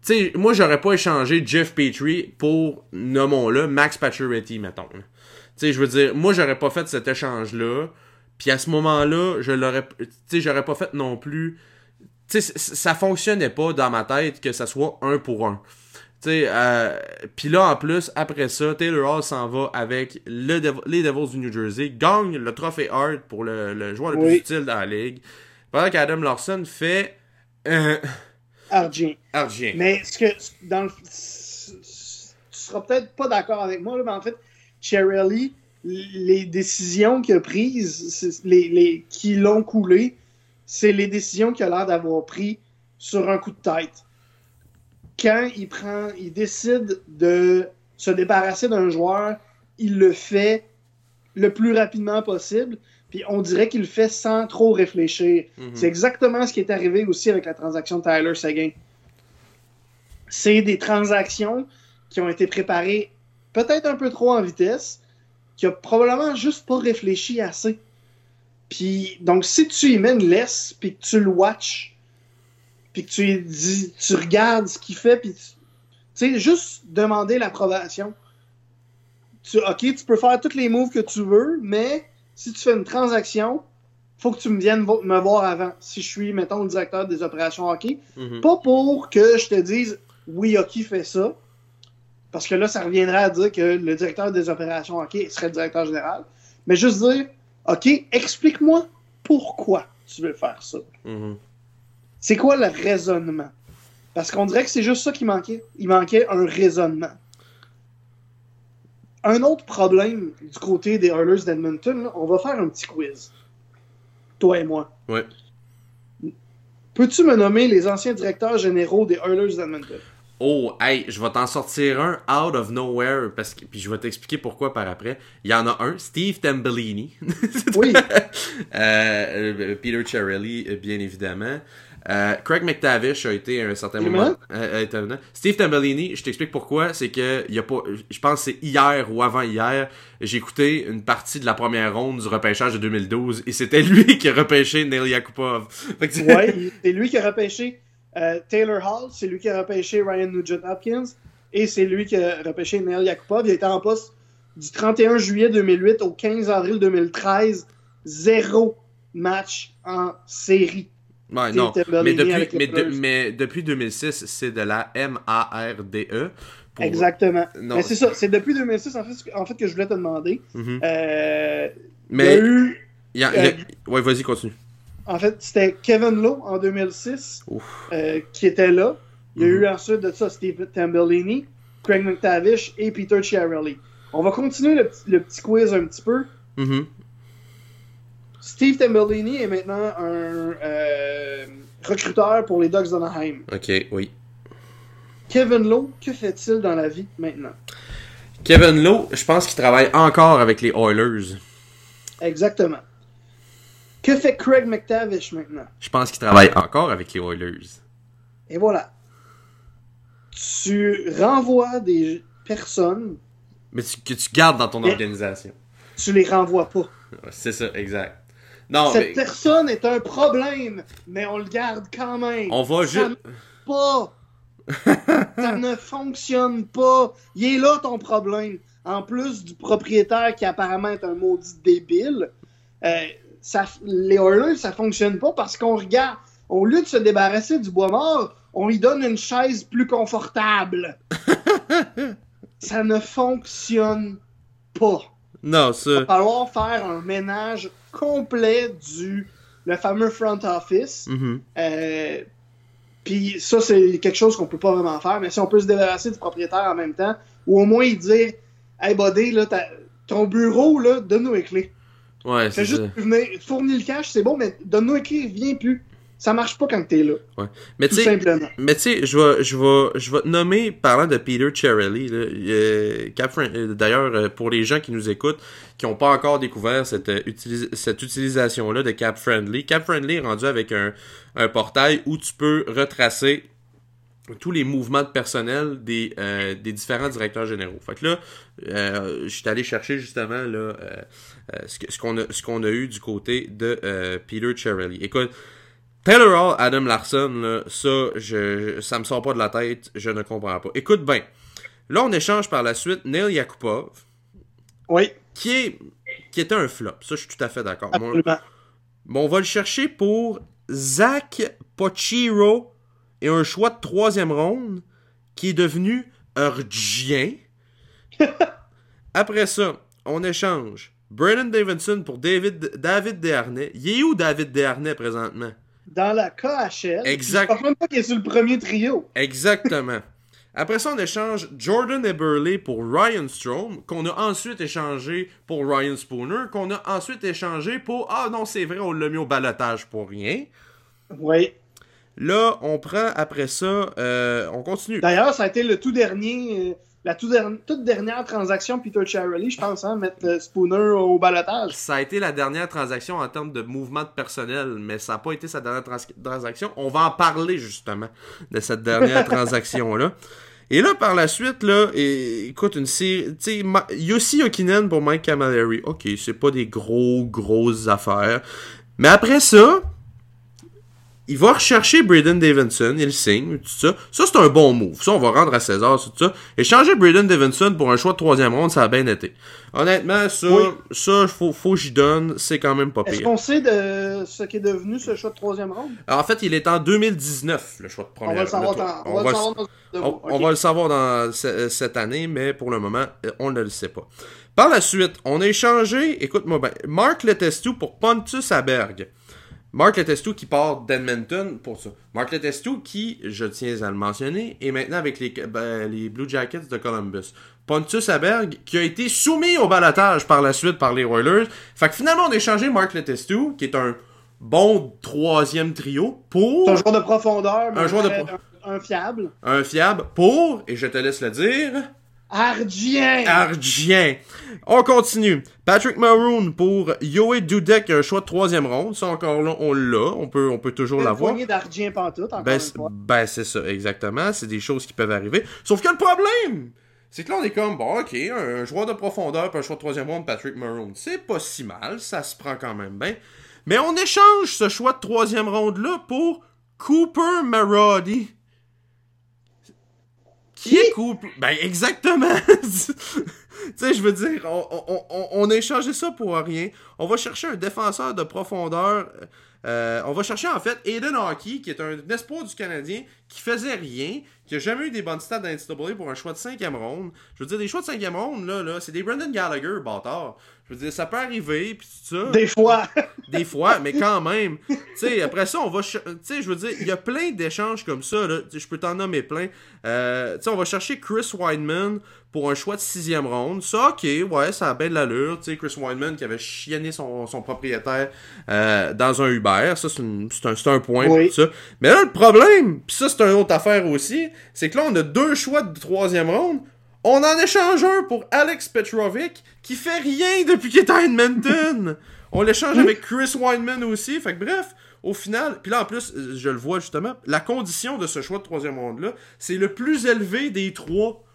sais, moi, j'aurais pas échangé Jeff Petrie pour, nommons-le, Max Pacioretty, mettons. Tu sais, je veux dire, moi, j'aurais pas fait cet échange-là. Puis à ce moment-là, je l'aurais, tu sais, j'aurais pas fait non plus. Tu sais, ça fonctionnait pas dans ma tête que ça soit un pour un. Tu sais, euh, puis là, en plus, après ça, Taylor Hall s'en va avec le Dev- les Devils du New Jersey, gagne le trophée Hart pour le, le joueur le plus utile dans la ligue. Pendant qu'Adam Larson fait euh, Argent. argent. Mais ce que dans le, tu seras peut-être pas d'accord avec moi, là, mais en fait, Cherrelli, les décisions qu'il a prises, les, les, qui l'ont coulé, c'est les décisions qu'il a l'air d'avoir prises sur un coup de tête. Quand il prend, il décide de se débarrasser d'un joueur, il le fait le plus rapidement possible. Puis on dirait qu'il le fait sans trop réfléchir. Mhm. C'est exactement ce qui est arrivé aussi avec la transaction de Tyler Seguin. C'est des transactions qui ont été préparées peut-être un peu trop en vitesse, qui a probablement juste pas réfléchi assez. Puis, donc, si tu y mets une laisse, puis que tu le watches, puis que tu dis, tu regardes ce qu'il fait, puis tu sais, juste demander l'approbation. Tu, ok, tu peux faire tous les moves que tu veux, mais si tu fais une transaction, faut que tu me viennes vo- me voir avant. Si je suis, mettons, le directeur des opérations hockey, Mhm. pas pour que je te dise oui, hockey fait ça. Parce que là, ça reviendrait à dire que le directeur des opérations hockey serait le directeur général. Mais juste dire OK, explique-moi pourquoi tu veux faire ça. Mhm. C'est quoi le raisonnement? Parce qu'on dirait que c'est juste ça qui manquait. Il manquait un raisonnement. Un autre problème du côté des Oilers d'Edmonton, on va faire un petit quiz. Toi et moi. Ouais. Peux-tu me nommer les anciens directeurs généraux des Oilers d'Edmonton? Oh, hey, je vais t'en sortir un out of nowhere, parce que, puis je vais t'expliquer pourquoi par après. Il y en a un, Steve Tambellini. Oui. Euh, euh, Peter Cherrelli, euh, bien évidemment. Euh, Craig McTavish a été à un certain moment. euh, euh. Steve Tambellini, je t'explique pourquoi. C'est que y a pas, je pense que c'est hier ou avant hier, j'ai écouté une partie de la première ronde du repêchage de 2012 et c'était lui qui a repêché Neil Yakupov. C'est- Ouais, il- c'est lui qui a repêché Taylor Hall, c'est lui qui a repêché Ryan Nugent-Hopkins et c'est lui qui a repêché Neil Yakupov. Il a été en poste du 31 juillet 2008 au 15 avril 2013. Zéro match en série. Ouais, non. Mais depuis, mais, de- mais depuis 2006, c'est de la M-A-R-D-E. Pour- Exactement. Non. Mais c'est ça, c'est depuis 2006 en fait, en fait que je voulais te demander. Mhm. Euh, il y Mais a eu, euh, a- ouais, vas-y, continue. en fait, c'était Kevin Lowe en 2006 Ouf. euh, qui était là. Il y a eu ensuite de ça Steve Tambellini, Craig McTavish et Peter Chiarelli. On va continuer le, petit- le petit quiz un petit peu. Mhm. Steve Tambellini est maintenant un euh, recruteur pour les Ducks d'Anaheim. Ok, oui. Kevin Lowe, que fait-il dans la vie maintenant? Kevin Lowe, je pense qu'il travaille encore avec les Oilers. Exactement. Que fait Craig McTavish maintenant? Je pense qu'il travaille encore avec les Oilers. Et voilà. Tu renvoies des personnes, Mais tu- que tu gardes dans ton Mais- organisation. tu les renvoies pas. C'est ça, exact. Non, Cette mais personne est un problème, mais on le garde quand même. on va Ça juste. pas. ça ne fonctionne pas. Il est là ton problème. En plus du propriétaire qui apparemment est un maudit débile, euh, ça, les Oilers, ça fonctionne pas parce qu'on regarde, au lieu de se débarrasser du bois mort, on lui donne une chaise plus confortable. ça ne fonctionne pas. Non, Il ça. va falloir faire un ménage complet du le fameux front office. Mhm. Euh, Puis ça, c'est quelque chose qu'on peut pas vraiment faire. Mais si on peut se débarrasser du propriétaire en même temps, ou au moins dire Hey buddy, là, ton bureau, là, donne-nous les clés. Ouais, c'est juste venir, fournir le cash, c'est bon, mais donne-nous les clés, viens plus. Ça marche pas quand t'es là, Mais tout simplement. Mais tu sais, je vais, je vais, je vais te nommer, parlant de Peter Chiarelli, là, euh, euh, d'ailleurs, euh, pour les gens qui nous écoutent, qui n'ont pas encore découvert cette, euh, utilis- cette utilisation-là de Cap Friendly, Cap Friendly est rendu avec un, un portail où tu peux retracer tous les mouvements de personnel des, euh, des différents directeurs généraux. Fait que là, euh, je suis allé chercher justement là, euh, ce qu'on a, eu du côté de Peter Chiarelli. Écoute, Taylor Hall, Adam Larson, là, ça, je, ça me sort pas de la tête, je ne comprends pas. Écoute bien, là on échange par la suite Neil Yakupov, Oui, qui est qui était un flop, ça je suis tout à fait d'accord. Bon, on va le chercher pour Zach Pochiro et un choix de troisième ronde qui est devenu Urgien. Après ça, on échange Brandon Davidson pour David, David Desharnais. Il est où David Desharnais présentement? Dans la KHL, Exact. je pense même pas qu'il est sur le premier trio. Exactement. Après ça, on échange Jordan Eberle pour Ryan Strom, qu'on a ensuite échangé pour Ryan Spooner, qu'on a ensuite échangé pour... Ah non, c'est vrai, on l'a mis au balotage pour rien. Oui. Là, on prend après ça, euh, on continue. D'ailleurs, ça a été le tout dernier, euh, la toute dernière transaction Peter Chiarelli, je pense, hein, mettre euh, Spooner au balotage. Ça a été la dernière transaction en termes de mouvement de personnel, mais ça n'a pas été sa dernière trans- transaction. On va en parler justement de cette dernière transaction-là. Et là, par la suite, là, et- écoute, une série. Tu sais, Yossi Okinen pour Mike Camilleri. Ok, c'est pas des gros, grosses affaires. Mais après ça, il va rechercher Braden Davidson, il signe, tout ça. Ça, c'est un bon move. Ça, on va rendre à César, tout ça. Échanger Braden Davidson pour un choix de troisième ronde, ça a bien été. Honnêtement, ça, Oui. ça, faut, faut que j'y donne, c'est quand même pas Est-ce pire. qu'on sait de ce qui est devenu ce choix de troisième ronde? Alors, en fait, il est en 2019, le choix de première trois- on va le savoir dans on, de- on ok. va le savoir dans ce- cette année, mais pour le moment, on ne le sait pas. Par la suite, on a échangé, écoute-moi bien, Mark Letestu pour Pontus Aberg. Mark Letestu qui part d'Edmonton pour ça. Mark Letestu qui, je tiens à le mentionner, est maintenant avec les, ben, les Blue Jackets de Columbus. Pontus Aberg qui a été soumis au balotage par la suite par les Oilers. Fait que finalement, on a échangé Mark Letestu, qui est un bon troisième trio, pour un joueur de profondeur, mais Un joueur de pro- un, un fiable. un fiable pour, et je te laisse le dire, Ardien! Argien. On continue. Patrick Maroon pour Yoé Dudek, un choix de troisième ronde. Ça encore là, on l'a. On peut, on peut toujours l'avoir. d'Ardien pantoute, encore Ben, une c'est- fois. ben, c'est ça, exactement. C'est des choses qui peuvent arriver. Sauf que le problème, c'est que là, on est comme, bon, ok, un joueur de profondeur puis un choix de troisième ronde, Patrick Maroon. C'est pas si mal. Ça se prend quand même bien. Mais on échange ce choix de troisième ronde-là pour Cooper Marody. Qui est Cooper? Ben, exactement! tu sais, je veux dire, on, on, on, on a échangé ça pour rien. On va chercher un défenseur de profondeur Euh, on va chercher en fait Aiden Hockey, qui est un espoir du Canadien, qui faisait rien, qui a jamais eu des bonnes stats dans NCAA pour un choix de cinquième ronde. Je veux dire, des choix de cinquième ronde, là, là c'est des Brendan Gallagher, bâtard. Je veux dire, ça peut arriver, puis tout ça. Des fois. des fois, mais quand même. Tu sais, après ça, on va. Tu sais, je veux dire, il y a plein d'échanges comme ça, là. Je peux t'en nommer plein. Euh, tu sais, on va chercher Chris Wideman pour un choix de sixième ronde. Ça, ok, ouais, ça a bien de l'allure. Tu sais, Chris Wideman qui avait chienné son, son propriétaire euh, dans un Uber. Ça, c'est un, un, point. Oui. Ça. Mais là, le problème, puis ça, c'est une autre affaire aussi, c'est que là, on a deux choix de troisième ronde. On en échange un pour Alex Petrovic qui fait rien depuis qu'il est à Edmonton. On l'échange avec Chris Wineman aussi. Fait que bref, au final, puis là en plus, je le vois justement, la condition de ce choix de troisième ronde-là, c'est le plus élevé des trois,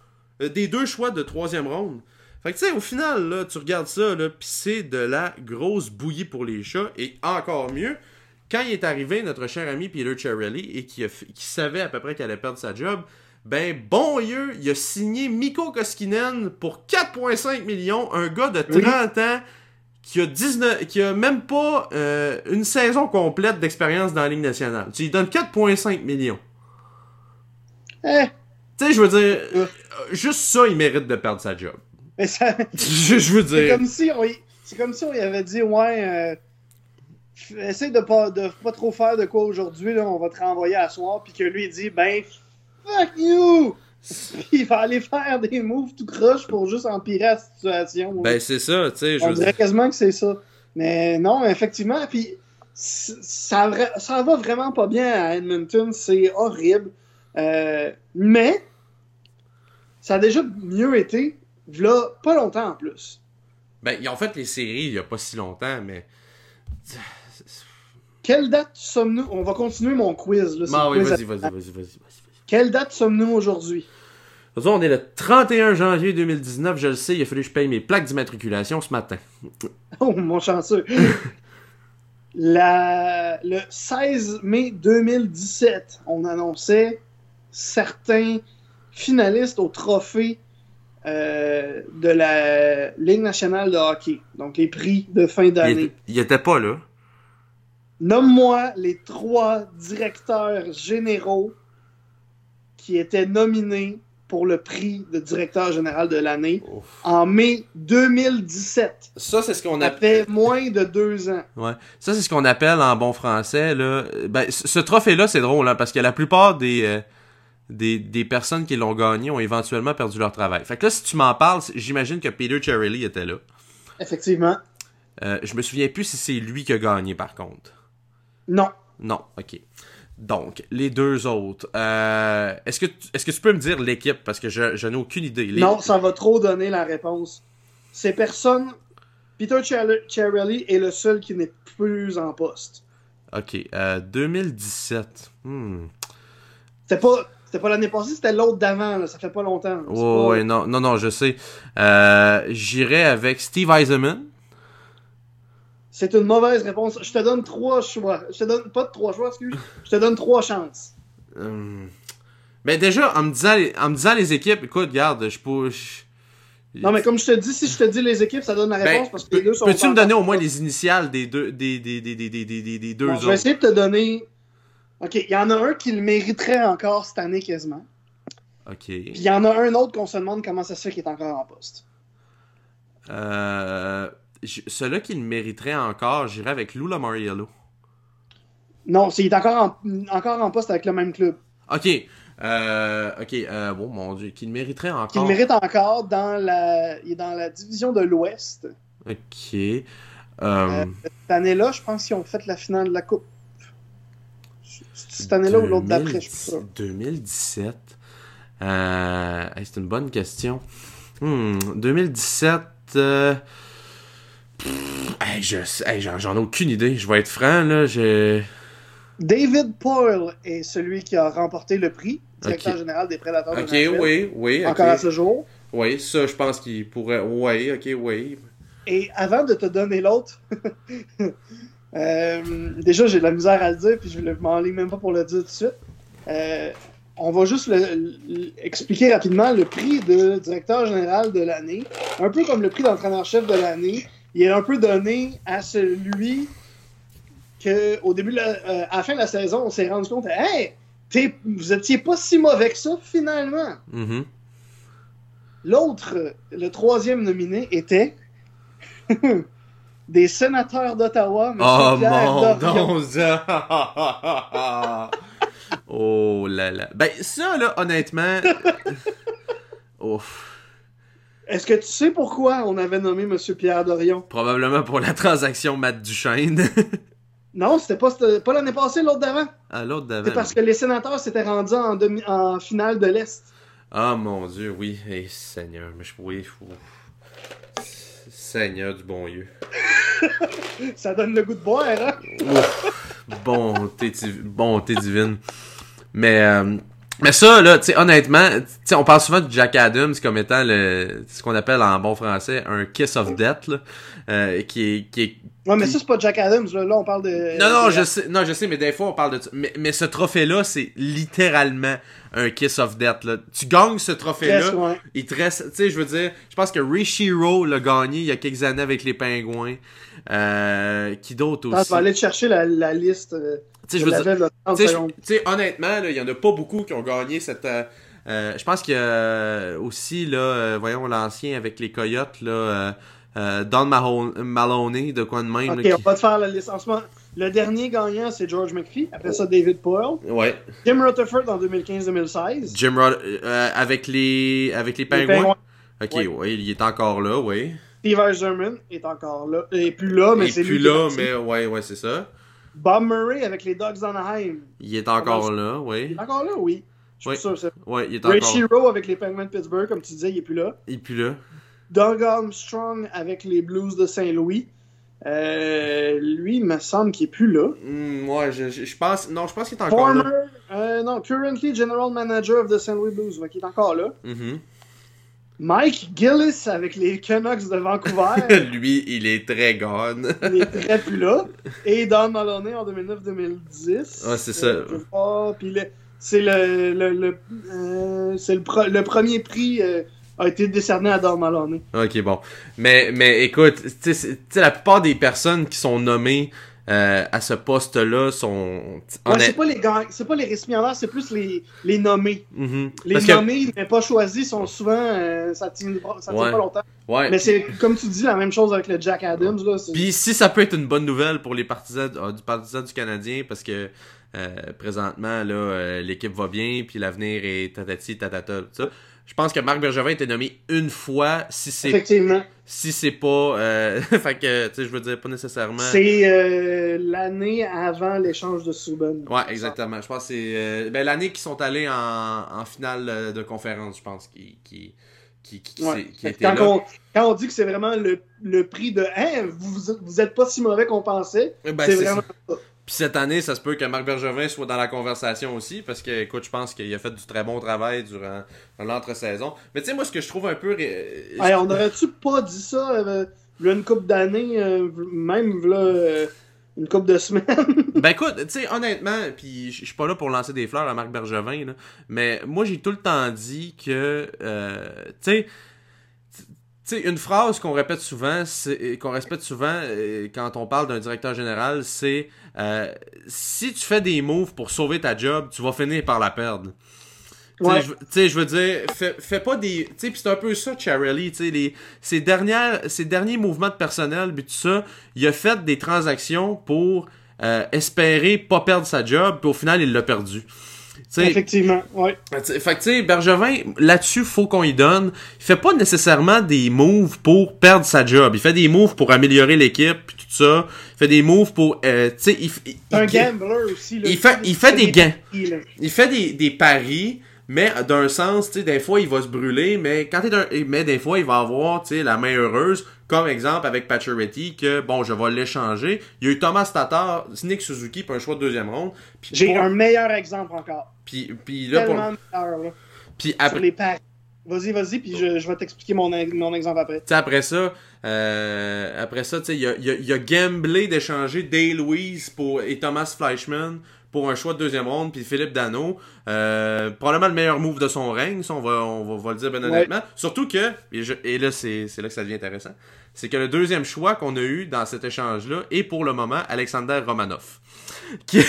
euh, des deux choix de troisième ronde. Fait que tu sais, au final, là, tu regardes ça, là, pis c'est de la grosse bouillie pour les chats, et encore mieux, quand il est arrivé, notre cher ami Peter Cherrelli, et qui savait à peu près qu'il allait perdre sa job, ben, bon Dieu, il a signé Mikko Koskinen pour 4,5 millions, un gars de 30 ans qui a 19, qui a même pas euh, une saison complète d'expérience dans la Ligue nationale. Tu lui donnes 4,5 millions. Eh. Tu sais, je veux dire, euh. juste ça, il mérite de perdre sa job. Mais ça... je, veux dire. C'est comme si on, c'est comme si on lui avait dit, ouais, euh, essaye de pas, de pas trop faire de quoi aujourd'hui, là, on va te renvoyer à soir, puis que lui il dit, ben, fuck you! il va aller faire des moves tout croche pour juste empirer la situation. Ben, c'est ça, tu sais. On dirait quasiment que c'est ça. Mais non, effectivement, puis ça, ça va vraiment pas bien à Edmonton, c'est horrible. Euh, mais ça a déjà mieux été, là, pas longtemps en plus. Ben, ils ont fait les séries il y a pas si longtemps, mais. Quelle date sommes-nous? On va continuer mon quiz. Là, ah oui, vas-y, vas-y, vas-y, vas-y. Quelle date sommes-nous aujourd'hui? On est le 31 janvier 2019, je le sais, il a fallu que je paye mes plaques d'immatriculation ce matin. Oh, mon chanceux! La... Le 16 mai 2017, on annonçait certains finalistes au trophée euh, de la Ligue nationale de hockey, donc les prix de fin d'année. Il était pas là. Nomme-moi les trois directeurs généraux qui était nominé pour le prix de directeur général de l'année en mai 2017. Ça, c'est ce qu'on appelle. moins de deux ans. Ouais. Ça, c'est ce qu'on appelle en bon français, là. Ben, ce trophée-là, c'est drôle, hein, parce que la plupart des, euh, des, des, personnes qui l'ont gagné ont éventuellement perdu leur travail. Fait que là, si tu m'en parles, j'imagine que Peter Cherrelli était là. Effectivement. Euh, je me souviens plus si c'est lui qui a gagné, par contre. Non. Non, ok. Donc, les deux autres. Euh, est-ce que, est que tu peux me dire l'équipe? Parce que je, je n'ai aucune idée. Non, ça va trop donner la réponse. Ces personnes. Peter Cherrelli est le seul qui n'est plus en poste. Ok. Euh, 2017. Hmm. C'était pas. C'était pas l'année passée, c'était l'autre d'avant, ça fait pas longtemps. Ouais, ouais, non, non, non, je sais. Euh, J'irai avec Steve Eisenman. C'est une mauvaise réponse. Je te donne trois choix. Je te donne pas de trois choix, excuse. Je te donne trois chances. Hum... Ben déjà, en me, disant les, en me disant les équipes, écoute, regarde, je peux. Non, mais comme je te dis, si je te dis les équipes, ça donne la réponse ben, parce que les deux sont. Peux-tu me donner au moins les initiales des deux, des, des, des, des, des, des, des deux bon, autres? Je vais essayer de te donner. Ok, il y en a un qui le mériterait encore cette année quasiment. Ok. Puis il y en a un autre qu'on se demande comment ça se fait qu'il est encore en poste. Euh. Celui qui le mériterait encore, j'irais avec Lou Lamariello. Non, il est encore en, encore en poste avec le même club. Ok. Euh, ok. Euh, bon, mon Dieu. Qui le mériterait encore. Qui le mérite encore dans la. Il est dans la division de l'Ouest. Ok. Euh... Cette année-là, je pense qu'ils ont fait la finale de la Coupe. Cette année-là ou l'autre d'après, je sais pas. 2017. Euh, c'est une bonne question. Hmm, 2017. Hey, je, hey, j'en ai aucune idée. Je vais être franc, là. Je... David Poyle est celui qui a remporté le prix, directeur okay. général des Prédateurs Ok, de oui, oui. Encore okay. à ce jour. Oui, ça, je pense qu'il pourrait. Oui, ok, oui. Et avant de te donner l'autre, euh, déjà, j'ai de la misère à le dire, puis je ne m'en lis même pas pour le dire tout de suite. Euh, on va juste le, le, expliquer rapidement le prix de directeur général de l'année. Un peu comme le prix d'entraîneur-chef de l'année. Il est un peu donné à celui qu'au début, de la, euh, à la fin de la saison, on s'est rendu compte, hey, vous étiez pas si mauvais que ça, finalement. Mhm. L'autre, le troisième nominé était des sénateurs d'Ottawa, M. Oh mon. Dieu! oh là là. Ben, ça, là, honnêtement. Ouf. Est-ce que tu sais pourquoi on avait nommé M. Pierre Dorion? Probablement pour la transaction Matt Duchesne. Non, c'était pas, pas l'année passée, l'autre d'avant. à l'autre d'avant. C'est parce que les sénateurs s'étaient rendus en, demi, en finale de l'Est. Ah mon Dieu, oui. Eh, Seigneur, mais je fou. Seigneur du bon Dieu. Ça donne le goût de boire, hein? Ouf. Bonté, bonté divine. Mais, euh, mais ça, là, tu sais, honnêtement, tu sais, on parle souvent de Jack Adams comme étant le, ce qu'on appelle en bon français un kiss of death, là, euh, qui est, qui est Ouais, mais ça, c'est pas Jack Adams, là. Là, on parle de. Non, non, je sais, non, je sais, mais des fois, on parle de. Mais, mais ce trophée-là, c'est littéralement un kiss of death, là. Tu gagnes ce trophée-là, Yes, ouais. il te reste, tu sais, je veux dire, je pense que Rishiro l'a gagné il y a quelques années avec les Pingouins. Euh, qui d'autre aussi? je vais aller te chercher la, la liste. Tu sais, Je je veux dire, l'avais, là, 30 tu sais, je- secondes. tu sais, honnêtement, là, il y en a pas beaucoup qui ont gagné cette. euh, euh, je pense qu'il y a euh, aussi, là, euh, voyons, l'ancien avec les Coyotes, là, euh, Don Maloney, de quoi de même. Ok, là, on va te faire la liste. En ce moment, le dernier gagnant, c'est George McPhee. Après ça, David Poyle. Ouais. Jim Rutherford en 2015-2016. Jim euh, avec les avec les Les pingouins. Ok, Ouais. ouais. il est encore là, oui. Steve Eiserman est encore là. Il est plus là, mais il c'est est plus lui qui est là, parti. mais ouais, ouais, c'est ça. Bob Murray avec les Ducks d'Anaheim. Il est encore là, Il oui. est encore là, oui. Je suis Oui. sûr, ça. Ouais, il est encore. Richie Rowe avec les Penguins de Pittsburgh, comme tu disais, il est plus là. Il est plus là. Doug Armstrong avec les Blues de Saint-Louis. Euh, lui, il me semble qu'il est plus là. Hmm, ouais, je, pense. Non, je pense qu'il est encore Former, là. euh, non, currently General Manager of the St. Louis Blues, donc il est encore là. Mhm. Mike Gillis avec les Canucks de Vancouver, Lui, il est très gone. il est très plus là. Et Don Maloney en 2009-2010. Ah, c'est ça. Euh, puis le- c'est le, le, le, euh, c'est le, pre- le premier prix euh, a été décerné à Don Maloney. ok, bon. Mais, mais écoute, la plupart des personnes qui sont nommées euh, à ce poste-là sont. Ouais, c'est pas les c'est pas les récipiendaires, c'est plus les, les nommés. Mhm. Les Parce que- nommés, mais pas choisis, sont souvent. euh, ça tient, ça tient Ouais. pas longtemps. Ouais. Mais c'est, comme tu dis, la même chose avec le Jack Adams. Là, Puis si ça peut être une bonne nouvelle pour les partisans ah, du partisan du Canadien parce que euh, présentement là euh, l'équipe va bien puis l'avenir est tatati tatata tout ça. Je pense que Marc Bergevin a été nommé une fois si c'est Effectivement. si c'est pas euh, fait que tu sais je veux dire pas nécessairement C'est euh, l'année avant l'échange de Subban. Ouais, exactement. Je pense que c'est euh, ben, l'année qu'ils sont allés en, en finale euh, de conférence, je pense, qui, qui, qui, Ouais. était Quand, là. on, quand on dit que c'est vraiment le, le prix de hein, vous, vous êtes pas si mauvais qu'on pensait, Ben, c'est c'est vraiment ça. Puis cette année, ça se peut que Marc Bergevin soit dans la conversation aussi, parce que, écoute, je pense qu'il a fait du très bon travail durant l'entre-saison. Mais tu sais, moi, ce que je trouve un peu... Hey, on aurait-tu pas dit ça euh, une couple d'années, euh, même v'là, euh, une couple de semaines? Ben écoute, tu sais, honnêtement, puis je suis pas là pour lancer des fleurs à Marc Bergevin, là, mais moi j'ai tout le temps dit que, euh, tu sais, une phrase qu'on répète souvent, qu'on répète souvent euh, quand on parle d'un directeur général, c'est euh, si tu fais des moves pour sauver ta job, tu vas finir par la perdre. Tu sais, Ouais. je veux- Tu sais, je veux dire, fais, fais pas des. Tu sais, pis c'est un peu ça, Charlie. Tu sais, ses, dernières, ses derniers mouvements de personnel, puis tout ça, il a fait des transactions pour euh, espérer pas perdre sa job, puis au final, il l'a perdu. Tu sais, Effectivement, ouais. T'sais, Fait que, tu sais, Bergevin, là-dessus, faut qu'on y donne. Il fait pas nécessairement des moves pour perdre sa job. Il fait des moves pour améliorer l'équipe, pis tout ça. Il fait des moves pour, euh, tu sais, il, il, un il- gambler aussi. Là. il fait- il fait des gains. il fait des, des paris, mais d'un sens, tu sais, des fois, il va se brûler, mais quand t'es d'un, mais des fois, il va avoir, tu sais, la main heureuse, comme exemple avec Pacioretty, que, bon, je vais l'échanger. Il y a eu Thomas Tatar, Nick Suzuki, puis un choix de deuxième ronde. J'ai pour- un meilleur exemple encore. Puis, puis là, pour- Tellement meilleur, là. puis Sur après, les paris. Vas-y, vas-y, puis je, je vais t'expliquer mon, mon exemple après. Après ça, euh, après ça, tu sais, il a, il a, il a gamblé d'échanger Day Louise pour, et Thomas Fleischman pour un choix de deuxième ronde, puis Philippe Dano, euh, probablement le meilleur move de son règne, ça, on va, on va, le dire bien honnêtement. Surtout que, et, et là c'est là que ça devient intéressant, c'est que le deuxième choix qu'on a eu dans cet échange-là est pour le moment Alexander Romanov. Qui...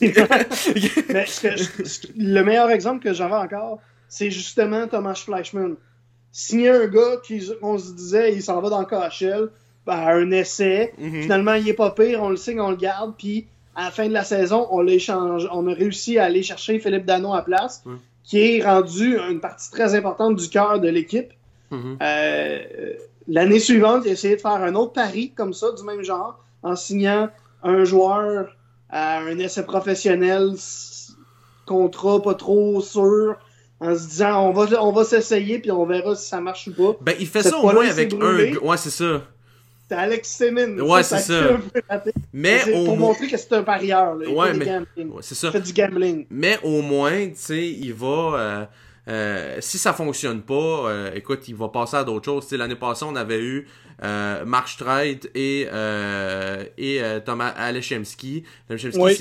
Mais le meilleur exemple que j'avais encore, c'est justement Thomas Fleischmann. Signer un gars qui, on se disait, il s'en va dans le KHL, ben, un essai. Mhm. Finalement, il est pas pire, on le signe, on le garde, puis à la fin de la saison, on. On a réussi à aller chercher Philippe Dano à place, qui est rendu une partie très importante du cœur de l'équipe. Mhm. Euh, l'année suivante, il a essayé de faire un autre pari comme ça, du même genre, en signant un joueur à un essai professionnel, contrat pas trop sûr, en se disant on va, on va s'essayer puis on verra si ça marche ou pas. Ben, il fait ça au moins avec un. Ouais, c'est ça. Alex Semin. Ouais, c'est ça. Mais Pour montrer que c'est un parieur. Là. Il ouais, mais... Ouais, c'est ça. Il fait du gambling. Mais au moins, tu sais, il va. Euh, euh, si ça fonctionne pas, euh, écoute, il va passer à d'autres choses. L'année passée, on avait eu euh, Mark Streit et, euh, et Thomas Alechemski.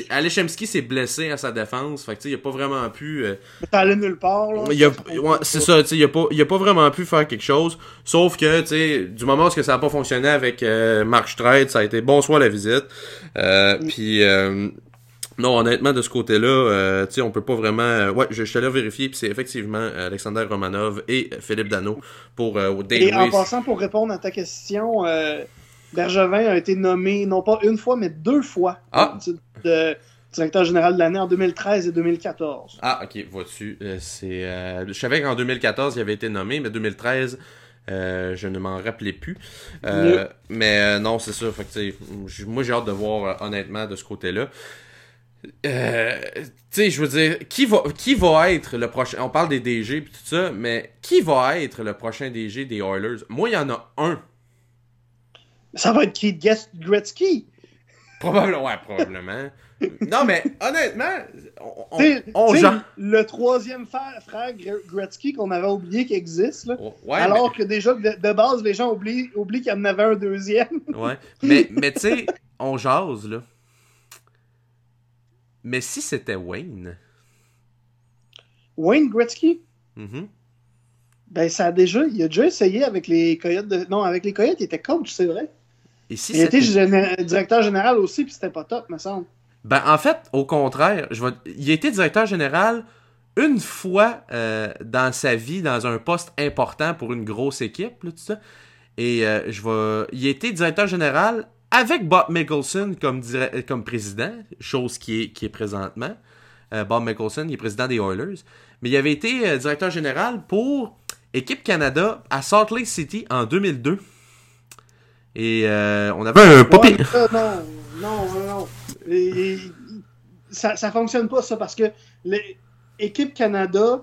Alechemski, s'est blessé à sa défense. Fait que, il a pas vraiment pu. Euh, allé nulle part. Là, c'est ça, il a, pas, il a pas vraiment pu faire quelque chose. Sauf que, du moment où ça a pas fonctionné avec Mark Streit, ça a été bonsoir la visite. Mm. Puis non, honnêtement, de ce côté-là, euh, tu sais, on peut pas vraiment. Euh, ouais, je, suis allé vérifier, puis c'est effectivement euh, Alexander Romanov et Philippe Dano pour euh, Et en passant, pour répondre à ta question, Bergevin a été nommé non pas une fois, mais deux fois ah. de directeur général de l'année en 2013 et 2014. Ah, ok, vois-tu. c'est, je savais qu'en 2014, il avait été nommé, mais 2013. je ne m'en rappelais plus. mais non, c'est ça. Fait que, moi, j'ai hâte de voir honnêtement de ce côté-là. Euh, tu sais, je veux dire, qui va, qui va être le prochain. On parle des DG et tout ça, mais qui va être le prochain DG des Oilers? Moi, il y en a un. Ça va être Keith Gretzky. Probablement, ouais, probablement. non, mais honnêtement, on, on, Le troisième frère, Gretzky qu'on avait oublié qu'il existe, là, alors que déjà, de, base, les gens oublient, oublient qu'il y en avait un deuxième. ouais, mais, mais tu sais, on jase, là. Mais si c'était Wayne? Wayne Gretzky? Mm-hmm. Ben, ça a déjà. Il a déjà essayé avec les Coyotes de. Non, avec les Coyotes, il était coach, c'est vrai. Et si il était directeur général aussi, puis c'était pas top, me semble. Ben, en fait, au contraire, je vais... il a été directeur général une fois euh, dans sa vie, dans un poste important pour une grosse équipe, là, tout ça. Et euh, je vais. Il a été directeur général avec Bob Mickelson comme, comme président, chose qui est, qui est présentement. Euh, Bob Mickelson, il est président des Oilers. Mais il avait été euh, directeur général pour Équipe Canada à Salt Lake City en 2002. Et euh, on avait un papier. non, non, non. ça, ça fonctionne pas, ça, parce que l'équipe Canada,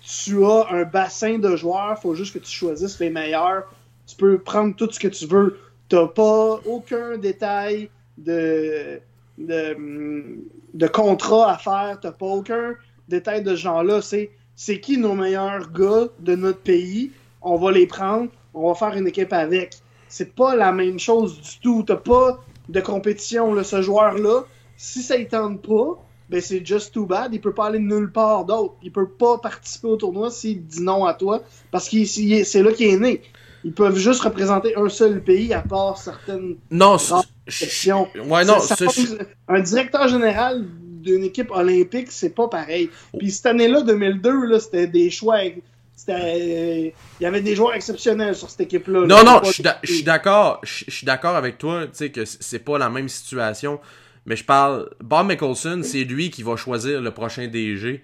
tu as un bassin de joueurs, faut juste que tu choisisses les meilleurs. Tu peux prendre tout ce que tu veux. T'as pas aucun détail de, de, contrat à faire, t'as pas aucun détail de ce genre-là. C'est, c'est qui nos meilleurs gars de notre pays, on va les prendre, on va faire une équipe avec. C'est pas la même chose du tout. T'as pas de compétition, ce joueur-là. Si ça ne tente pas, ben c'est just too bad. Il peut pas aller nulle part d'autre. Il peut pas participer au tournoi s'il dit non à toi, parce que c'est là qu'il est né ils peuvent juste représenter un seul pays à part certaines non sections. Ouais, non, un directeur général d'une équipe olympique, c'est pas pareil. Puis cette année-là, 2002, là, c'était des choix. C'était, il y avait des joueurs exceptionnels sur cette équipe-là. Non, non, je suis d'accord. Je suis d'accord avec toi, tu sais que c'est pas la même situation. Mais je parle, Bob Mickelson, c'est lui qui va choisir le prochain DG.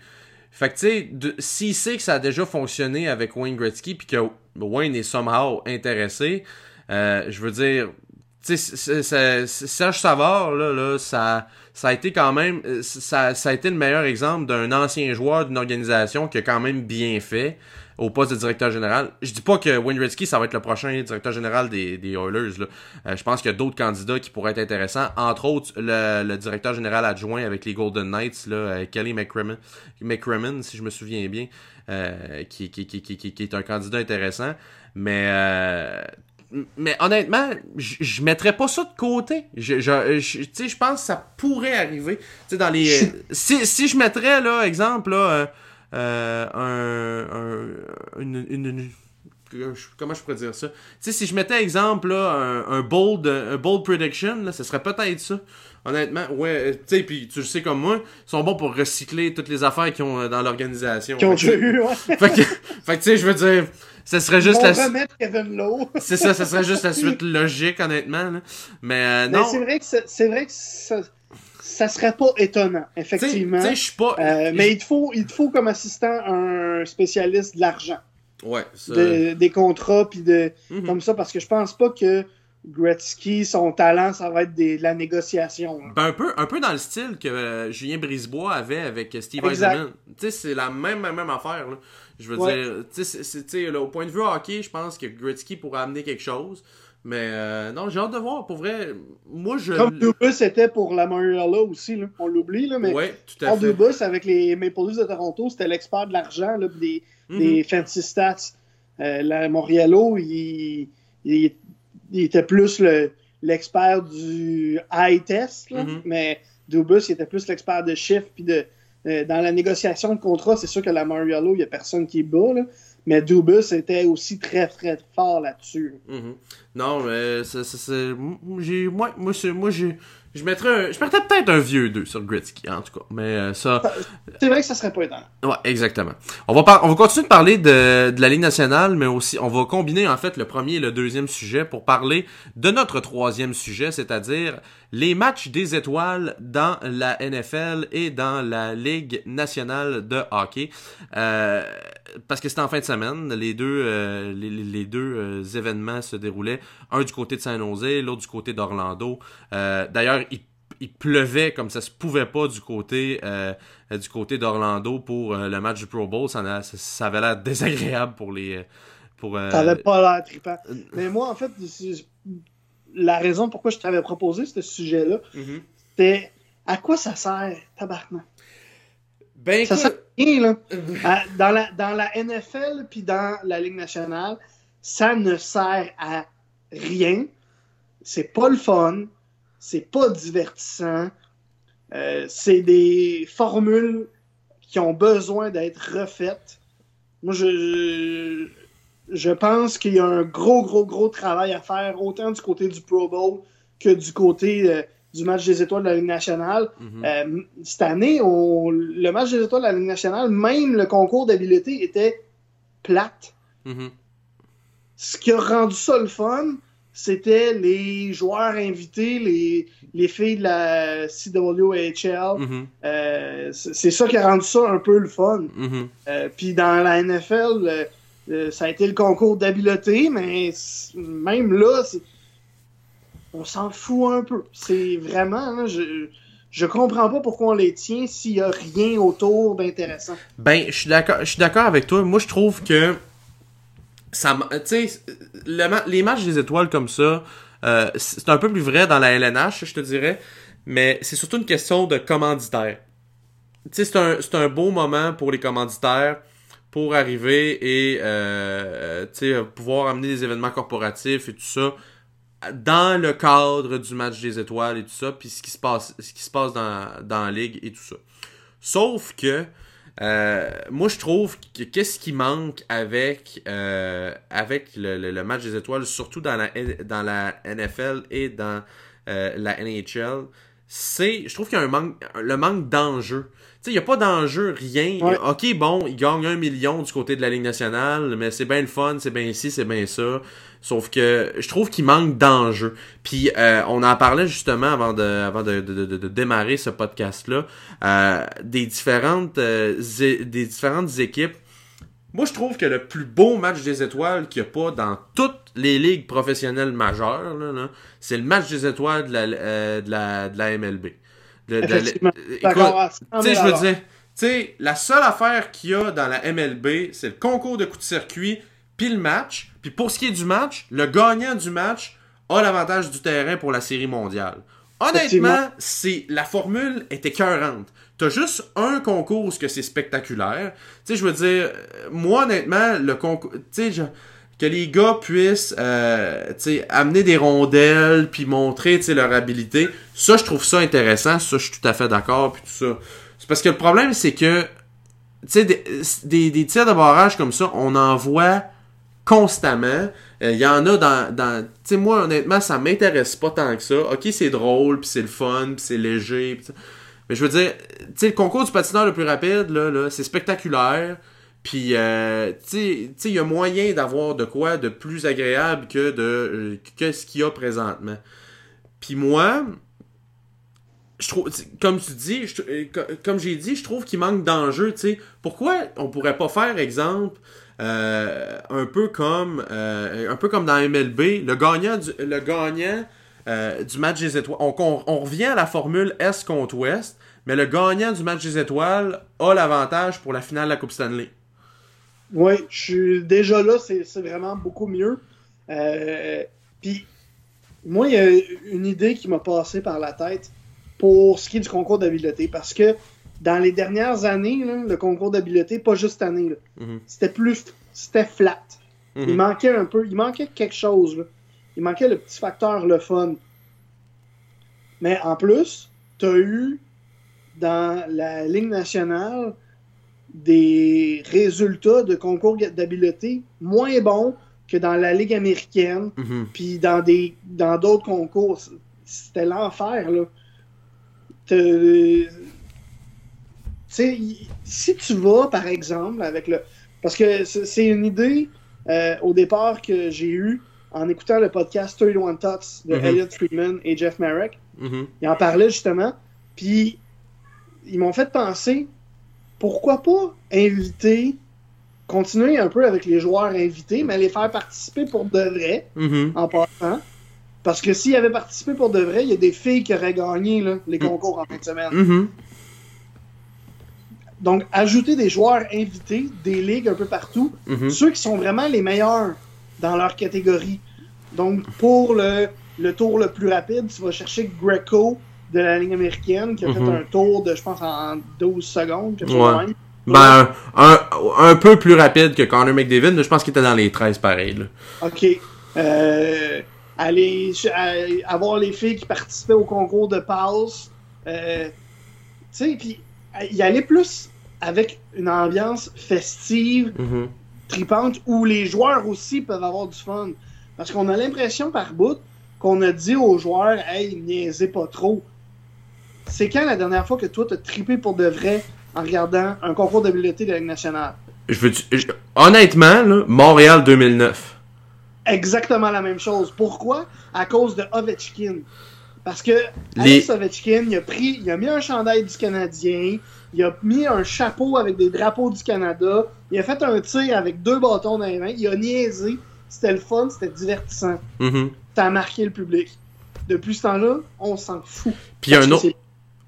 Fait que tu sais, s'il sait que ça a déjà fonctionné avec Wayne Gretzky, puis que Wayne est somehow intéressé, euh, je veux dire, tu sais, Serge Savard, là, là, ça, ça a été quand même, ça, ça a été le meilleur exemple d'un ancien joueur d'une organisation qui a quand même bien fait au poste de directeur général. Je dis pas que Wayne Gretzky, ça va être le prochain directeur général des, Oilers. Là. Euh, je pense qu'il y a d'autres candidats qui pourraient être intéressants. Entre autres, le, directeur général adjoint avec les Golden Knights, là, euh, Kelly McCrimmon, si je me souviens bien, euh, qui, qui, qui, qui, est un candidat intéressant. Mais mais honnêtement, je mettrais pas ça de côté. Je, je, pense que ça pourrait arriver. Dans les, si, si je mettrais, là, exemple, là, euh, euh, un, un, une, comment je pourrais dire ça? Tu sais, si je mettais, exemple, là, un, un bold, un bold prediction, là, ce serait peut-être ça. Honnêtement, ouais, euh, tu sais, puis tu le sais comme moi, ils sont bons pour recycler toutes les affaires qu'ils ont euh, dans l'organisation. Qui ont déjà eu, ouais. fait que, tu sais, je veux dire, ce serait juste la, remettre Kevin Lowe. c'est ça, ça serait juste la suite logique, honnêtement. là. Mais euh, Mais non, c'est vrai que c'est vrai que ça, ça serait pas étonnant, effectivement. pas. Euh, mais il te faut, il te faut comme assistant un spécialiste de l'argent, Ouais, ça. de- des contrats puis de Mhm. comme ça, parce que je pense pas que Gretzky, son talent, ça va être des, de la négociation. là. Ben, un peu, un peu dans le style que euh, Julien Brisebois avait avec Steve. Eisenman. Tu sais, c'est la même, même, même affaire. Là. Je veux Ouais. dire, tu sais, au point de vue hockey, je pense que Gretzky pourrait amener quelque chose. Mais euh, non, j'ai hâte de voir. Pour vrai, moi, je. Comme Dubus était pour la Mariella aussi, là. on l'oublie, là, mais Ouais, tout à fait. Dubus avec les Maple Leafs de Toronto, c'était l'expert de l'argent, des, Mhm. des fancy stats. Euh, la Moriello, il, il, il était plus le- l'expert du high test, là, Mhm. mais Dubus, il était plus l'expert de chiffres. Puis de, euh, dans la négociation de contrat, c'est sûr que la Moriello, il n'y a personne qui est bas, là, mais Dubus était aussi très, très fort là-dessus. Mhm. Non, mais c'est. Moi, moi, j'ai. Je mettrais un- Je mettrais peut-être un vieux 2 sur Gretzky, en tout cas. Mais euh, ça. C'est vrai que ça serait pas étonnant. Ouais, exactement. On va, par- on va continuer de parler de, de la Ligue nationale, mais aussi on va combiner en fait le premier et le deuxième sujet pour parler de notre troisième sujet, c'est-à-dire les matchs des étoiles dans la NFL et dans la Ligue nationale de hockey. Euh, parce que c'était en fin de semaine, les deux, euh, les, deux euh, événements se déroulaient, un du côté de San Jose, l'autre du côté d'Orlando. D'ailleurs, il il pleuvait comme ça se pouvait pas du côté du côté d'Orlando pour le match du Pro Bowl. Ça, avait l'air désagréable pour les pour euh, Ça avait pas l'air trippant. Mais moi, en fait, la raison pourquoi je t'avais proposé ce sujet-là, mhm. c'était à quoi ça sert, tabarnak? Ben Ça écoute, sert à rien, là. À- dans, la, dans la NFL puis dans la Ligue nationale, ça ne sert à rien. C'est pas le fun. C'est pas divertissant. Euh, c'est des formules qui ont besoin d'être refaites. Moi, je, je, pense qu'il y a un gros, gros, gros travail à faire, autant du côté du Pro Bowl que du côté euh, du match des étoiles de la Ligue nationale. mhm. Euh, cette année, on- le match des étoiles de la Ligue nationale, même le concours d'habileté était plate. Mhm. Ce qui a rendu ça le fun, c'était les joueurs invités, les, les filles de la CWHL. Mhm. Euh, c'est ça qui a rendu ça un peu le fun. Puis dans la NFL, euh, ça a été le concours d'habileté, mais même là, on s'en fout un peu. C'est vraiment, là, je, comprends pas pourquoi on les tient s'il y a rien autour d'intéressant. Ben, je suis d'accord, je suis d'accord avec toi. Moi, je trouve que ça, tu sais, les matchs des étoiles comme ça, euh, c'est un peu plus vrai dans la LNH, je te dirais, mais c'est surtout une question de commanditaire. Tu sais, c'est un beau moment pour les commanditaires pour arriver et euh, sais, pouvoir amener des événements corporatifs et tout ça dans le cadre du match des étoiles et tout ça, puis ce qui se passe, ce qui se passe dans, dans la ligue et tout ça. Sauf que euh, moi je trouve que qu'est-ce qui manque avec euh, avec le, le- le match des étoiles, surtout dans la dans la NFL et dans euh, la NHL, c'est je trouve qu'il y a un manque le manque d'enjeu. Sais, il n'y a pas d'enjeu, rien. Ouais. Ok, bon, il gagne un million du côté de la Ligue nationale, mais c'est bien le fun, c'est bien ici, c'est bien ça. Sauf que je trouve qu'il manque d'enjeu. Puis euh, on en parlait justement avant de, avant de, de, de, de démarrer ce podcast-là, euh, des différentes euh, des différentes équipes. Moi, je trouve que le plus beau match des étoiles qu'il n'y a pas dans toutes les ligues professionnelles majeures, là, là, c'est le match des étoiles de la, euh, de la, de la MLB. De- de la- Effectivement. écoute, D'accord. à 100 000 tu sais, je veux alors. dire, tu sais, la seule affaire qu'il y a dans la MLB, c'est le concours de coups de circuit, puis le match. Puis pour ce qui est du match, le gagnant du match a l'avantage du terrain pour la série mondiale. Honnêtement, c'est la formule est écœurante. T'as juste un concours que c'est spectaculaire. Tu sais, je veux dire, euh, moi honnêtement, le concours, tu sais, je- que les gars puissent euh, amener des rondelles puis montrer leur habilité. Ça, je trouve ça intéressant. Ça, je suis tout à fait d'accord puis tout ça. C'est parce que le problème, c'est que des, des, des tirs de barrage comme ça, on en voit constamment. Il y en a dans... dans sais, moi, honnêtement, ça m'intéresse pas tant que ça. Ok, c'est drôle, puis c'est le fun, puis c'est léger. mais je veux dire, tu le concours du patineur le plus rapide, là, là c'est spectaculaire. Puis, euh, tu il y a moyen d'avoir de quoi de plus agréable que de euh, ce qu'il y a présentement. Puis moi, comme tu dis, je, euh, comme j'ai dit, je trouve qu'il manque d'enjeu. Tu sais, pourquoi on pourrait pas faire exemple euh, un peu comme un peu comme dans MLB, le gagnant du, le gagnant du match des étoiles. On, on, revient à la formule Est contre Ouest, mais le gagnant du match des étoiles a l'avantage pour la finale de la Coupe Stanley. Oui, je suis déjà là, c'est vraiment beaucoup mieux. Euh, Puis, moi, il y a une idée qui m'a passé par la tête pour ce qui est du concours d'habileté. Parce que dans les dernières années, là, le concours d'habileté, pas juste cette année, mm -hmm. c'était plus. C'était flat. Mm -hmm. Il manquait un peu. Il manquait quelque chose. Là. Il manquait le petit facteur, le fun. Mais en plus, tu as eu dans la Ligue nationale des résultats de concours d'habileté moins bons que dans la Ligue américaine, mm -hmm. puis dans des dans d'autres concours. C'était l'enfer, là. sais, si tu vas, par exemple, avec le. Parce que c'est une idée euh, au départ que j'ai eue en écoutant le podcast 31 Thoughts de mm -hmm. Elliot Friedman et Jeff Marek. Mm -hmm. Ils en parlaient justement. Puis ils m'ont fait penser pourquoi pas inviter, continuer un peu avec les joueurs invités, mais les faire participer pour de vrai mm -hmm. en passant. Parce que s'ils avaient participé pour de vrai, il y a des filles qui auraient gagné là, les concours en fin de semaine. Mm -hmm. Donc, ajouter des joueurs invités des ligues un peu partout, mm -hmm. ceux qui sont vraiment les meilleurs dans leur catégorie. Donc, pour le, le tour le plus rapide, tu vas chercher Greco de la ligne américaine qui a fait un tour de, je pense, en 12 secondes. Quelque chose Mhm. ouais. Ben, un, un, peu plus rapide que Connor McDavid, mais je pense qu'il était dans les 13 pareil. Là. OK. Euh, aller, avoir les filles qui participaient au concours de passe. Euh, tu sais, puis y aller plus avec une ambiance festive, mm -hmm. tripante, où les joueurs aussi peuvent avoir du fun. Parce qu'on a l'impression par bout qu'on a dit aux joueurs, hey, niaisez pas trop. C'est quand la dernière fois que toi t'as trippé pour de vrai en regardant un concours d'habileté de la Ligue nationale? Je veux, je, honnêtement, là, Montréal 2009. Exactement la même chose. Pourquoi? À cause de Ovechkin. Parce que Alex Les... Ovechkin, il a pris, il a mis un chandail du Canadien, il a mis un chapeau avec des drapeaux du Canada, il a fait un tir avec deux bâtons dans les mains, il a niaisé, c'était le fun, c'était divertissant. Mm -hmm. Ça a marqué le public. Depuis ce temps-là, on s'en fout. Puis un autre...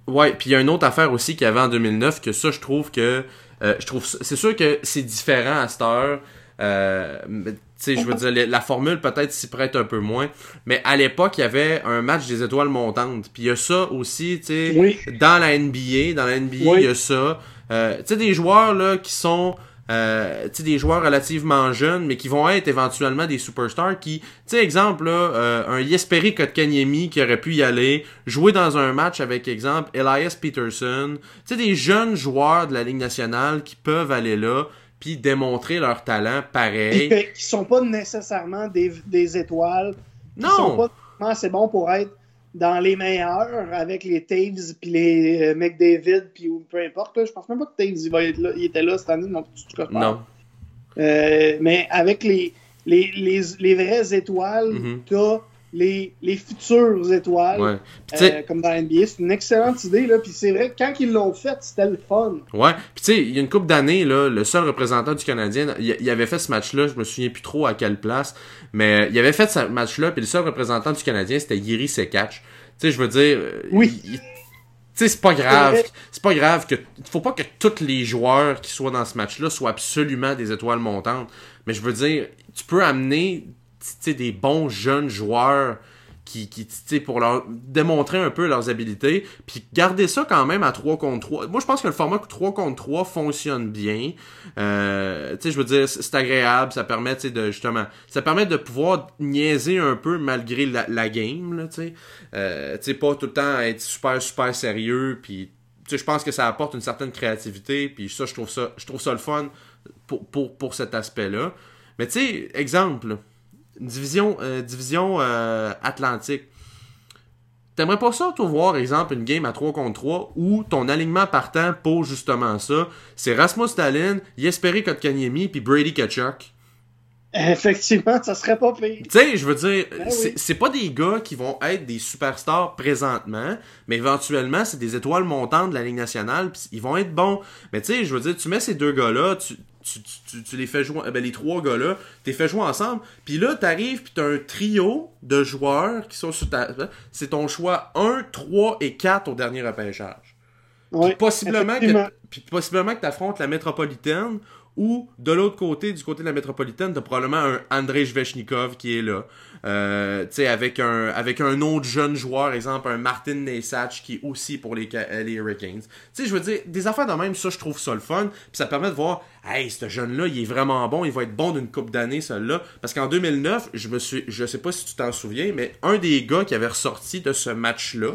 Ouais, puis il y a une autre affaire aussi qu'il y avait en 2009 que ça, je trouve que euh, je trouve c'est sûr que c'est différent à cette heure. Euh, tu sais, je veux dire, la formule peut-être s'y prête un peu moins. Mais à l'époque, il y avait un match des étoiles montantes. Puis il y a ça aussi, tu sais, oui. dans la NBA. Dans la NBA, il oui. y a ça. Euh, tu sais, des joueurs là qui sont... Euh, des joueurs relativement jeunes, mais qui vont être éventuellement des superstars qui, tu sais, exemple, là, euh, un Jesperi Kotkaniemi qui aurait pu y aller, jouer dans un match avec, exemple, Elias Peterson, tu sais, des jeunes joueurs de la Ligue nationale qui peuvent aller là, puis démontrer leur talent pareil. Qui sont pas nécessairement des, des étoiles. Non! Qui sont pas assez bons pour être dans les meilleurs avec les Taves puis les euh, McDavid puis peu importe. Là. Je pense même pas que Taves il, va être là, il était là cette année. Non, tu, tu non. Euh, mais avec les, les, les, les vraies étoiles, Mm-hmm. mm -hmm. t'as les, les futures étoiles. Ouais. Euh, comme dans NBA. C'est une excellente idée. Là. Puis c'est vrai que quand ils l'ont fait, c'était le fun. Ouais. Puis tu sais, il y a une couple d'années, là, le seul représentant du Canadien, il, avait fait ce match-là, je me souviens plus trop à quelle place, mais il avait fait ce match-là, puis le seul représentant du Canadien, c'était Yiri Sekach. Tu sais, je veux dire... Oui. Tu sais, c'est pas grave. C'est pas grave que... Faut pas que tous les joueurs qui soient dans ce match-là soient absolument des étoiles montantes. Mais je veux dire, tu peux amener des bons jeunes joueurs qui, qui pour leur démontrer un peu leurs habilités, puis garder ça quand même à 3 contre 3. Moi, je pense que le format 3 contre 3 fonctionne bien. Euh, je veux dire, c'est agréable, ça permet, de, justement, ça permet de pouvoir niaiser un peu malgré la, game, là, tu sais. Euh, tu sais, pas tout le temps être super, super sérieux, puis je pense que ça apporte une certaine créativité, puis ça, je trouve ça, ça le fun pour, pour, pour cet aspect-là. Mais tu sais, exemple, division, euh, division euh, Atlantique. T'aimerais pas ça, toi, voir, exemple, une game à 3 contre 3 où ton alignement partant pour justement ça, c'est Rasmus Stalin, Jesperi Kotkaniemi puis Brady Kachuk? Effectivement, ça serait pas pire. Tu sais, je veux dire, ben c'est pas des gars qui vont être des superstars présentement, mais éventuellement, c'est des étoiles montantes de la Ligue nationale, ils vont être bons. Mais tu sais, je veux dire, tu mets ces deux gars-là, tu, tu, tu, les fais jouer, ben les trois gars-là, tu les fais jouer ensemble, puis là, t'arrives, puis t'as un trio de joueurs qui sont sur ta... C'est ton choix 1, 3 et 4 au dernier repêchage. puis possiblement que, puis possiblement que t'affrontes la métropolitaine ou de l'autre côté, du côté de la métropolitaine, t'as probablement un André Jvechnikov qui est là. Euh, tu sais, avec un, avec un autre jeune joueur, exemple, un Martin Neysach qui est aussi pour les, les Hurricanes. Tu sais, je veux dire, des affaires de même, ça, je trouve ça le fun. Puis ça permet de voir, hey, ce jeune-là, il est vraiment bon, il va être bon d'une coupe d'années, celui-là. Parce qu'en 2009, je me suis, je sais pas si tu t'en souviens, mais un des gars qui avait ressorti de ce match-là,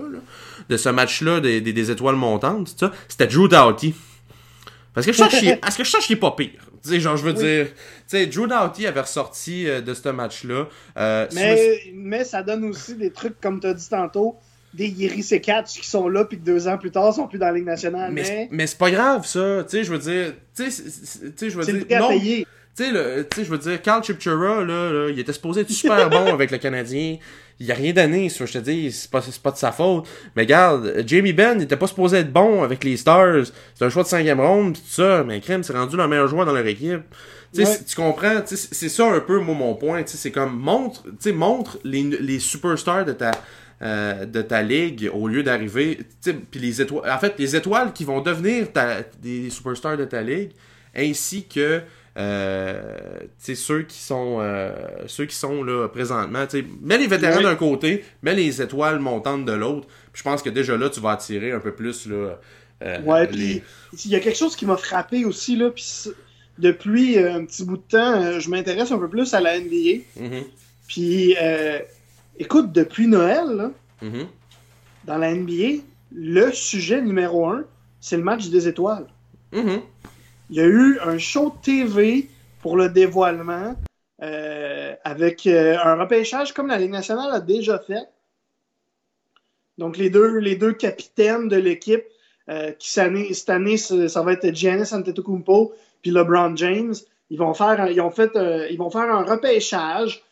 de ce match-là des, des, étoiles montantes, c'était Drew Doughty. Parce que je cherche, est-ce que je cherche qu'il est pas pire? Tu sais, genre, je veux dire, tu sais, Drew Doughty avait ressorti euh, de ce match-là. Euh, mais, mais ça donne aussi des trucs, comme tu as dit tantôt, des Yeri C4 qui sont là, puis que deux ans plus tard, sont plus dans la Ligue nationale. Mais, mais... c'est pas grave, ça. Tu sais, je veux dire, tu sais, je veux dire, non. Tu sais, je veux dire, Carl Chipchura, là, là, il était supposé être super bon avec le Canadien il a rien d'année, je te dis, c'est pas, pas de sa faute. Mais regarde, Jamie Benn, il était pas supposé être bon avec les Stars. C'est un choix de cinquième ronde, tout ça. Mais Crème, c'est rendu le meilleur joueur dans leur équipe. Tu comprends, c'est ça un peu, moi, mon point. C'est comme, montre, montre les, les superstars de ta, euh, de ta ligue au lieu d'arriver. Puis les étoiles. En fait, les étoiles qui vont devenir ta, des superstars de ta ligue, ainsi que euh, ceux qui sont euh, ceux qui sont là présentement, mets les vétérans d'un côté, mets les étoiles montantes de l'autre. Je pense que déjà là, tu vas attirer un peu plus là. Euh, ouais, puis il y a quelque chose qui m'a frappé aussi là, puis depuis un petit bout de temps, je m'intéresse un peu plus à la NBA. Mm-hmm. Puis écoute, depuis Noël, mm-hmm. dans la NBA, le sujet numéro un, c'est le match des étoiles. Mm-hmm. Il y a eu un show TV pour le dévoilement euh, avec euh, un repêchage comme la Ligue nationale a déjà fait. Donc les deux, les deux capitaines de l'équipe, euh, qui cette année, ça va être Giannis Antetokounmpo puis LeBron James. Ils vont faire, ils ont fait, ils vont faire un repêchage.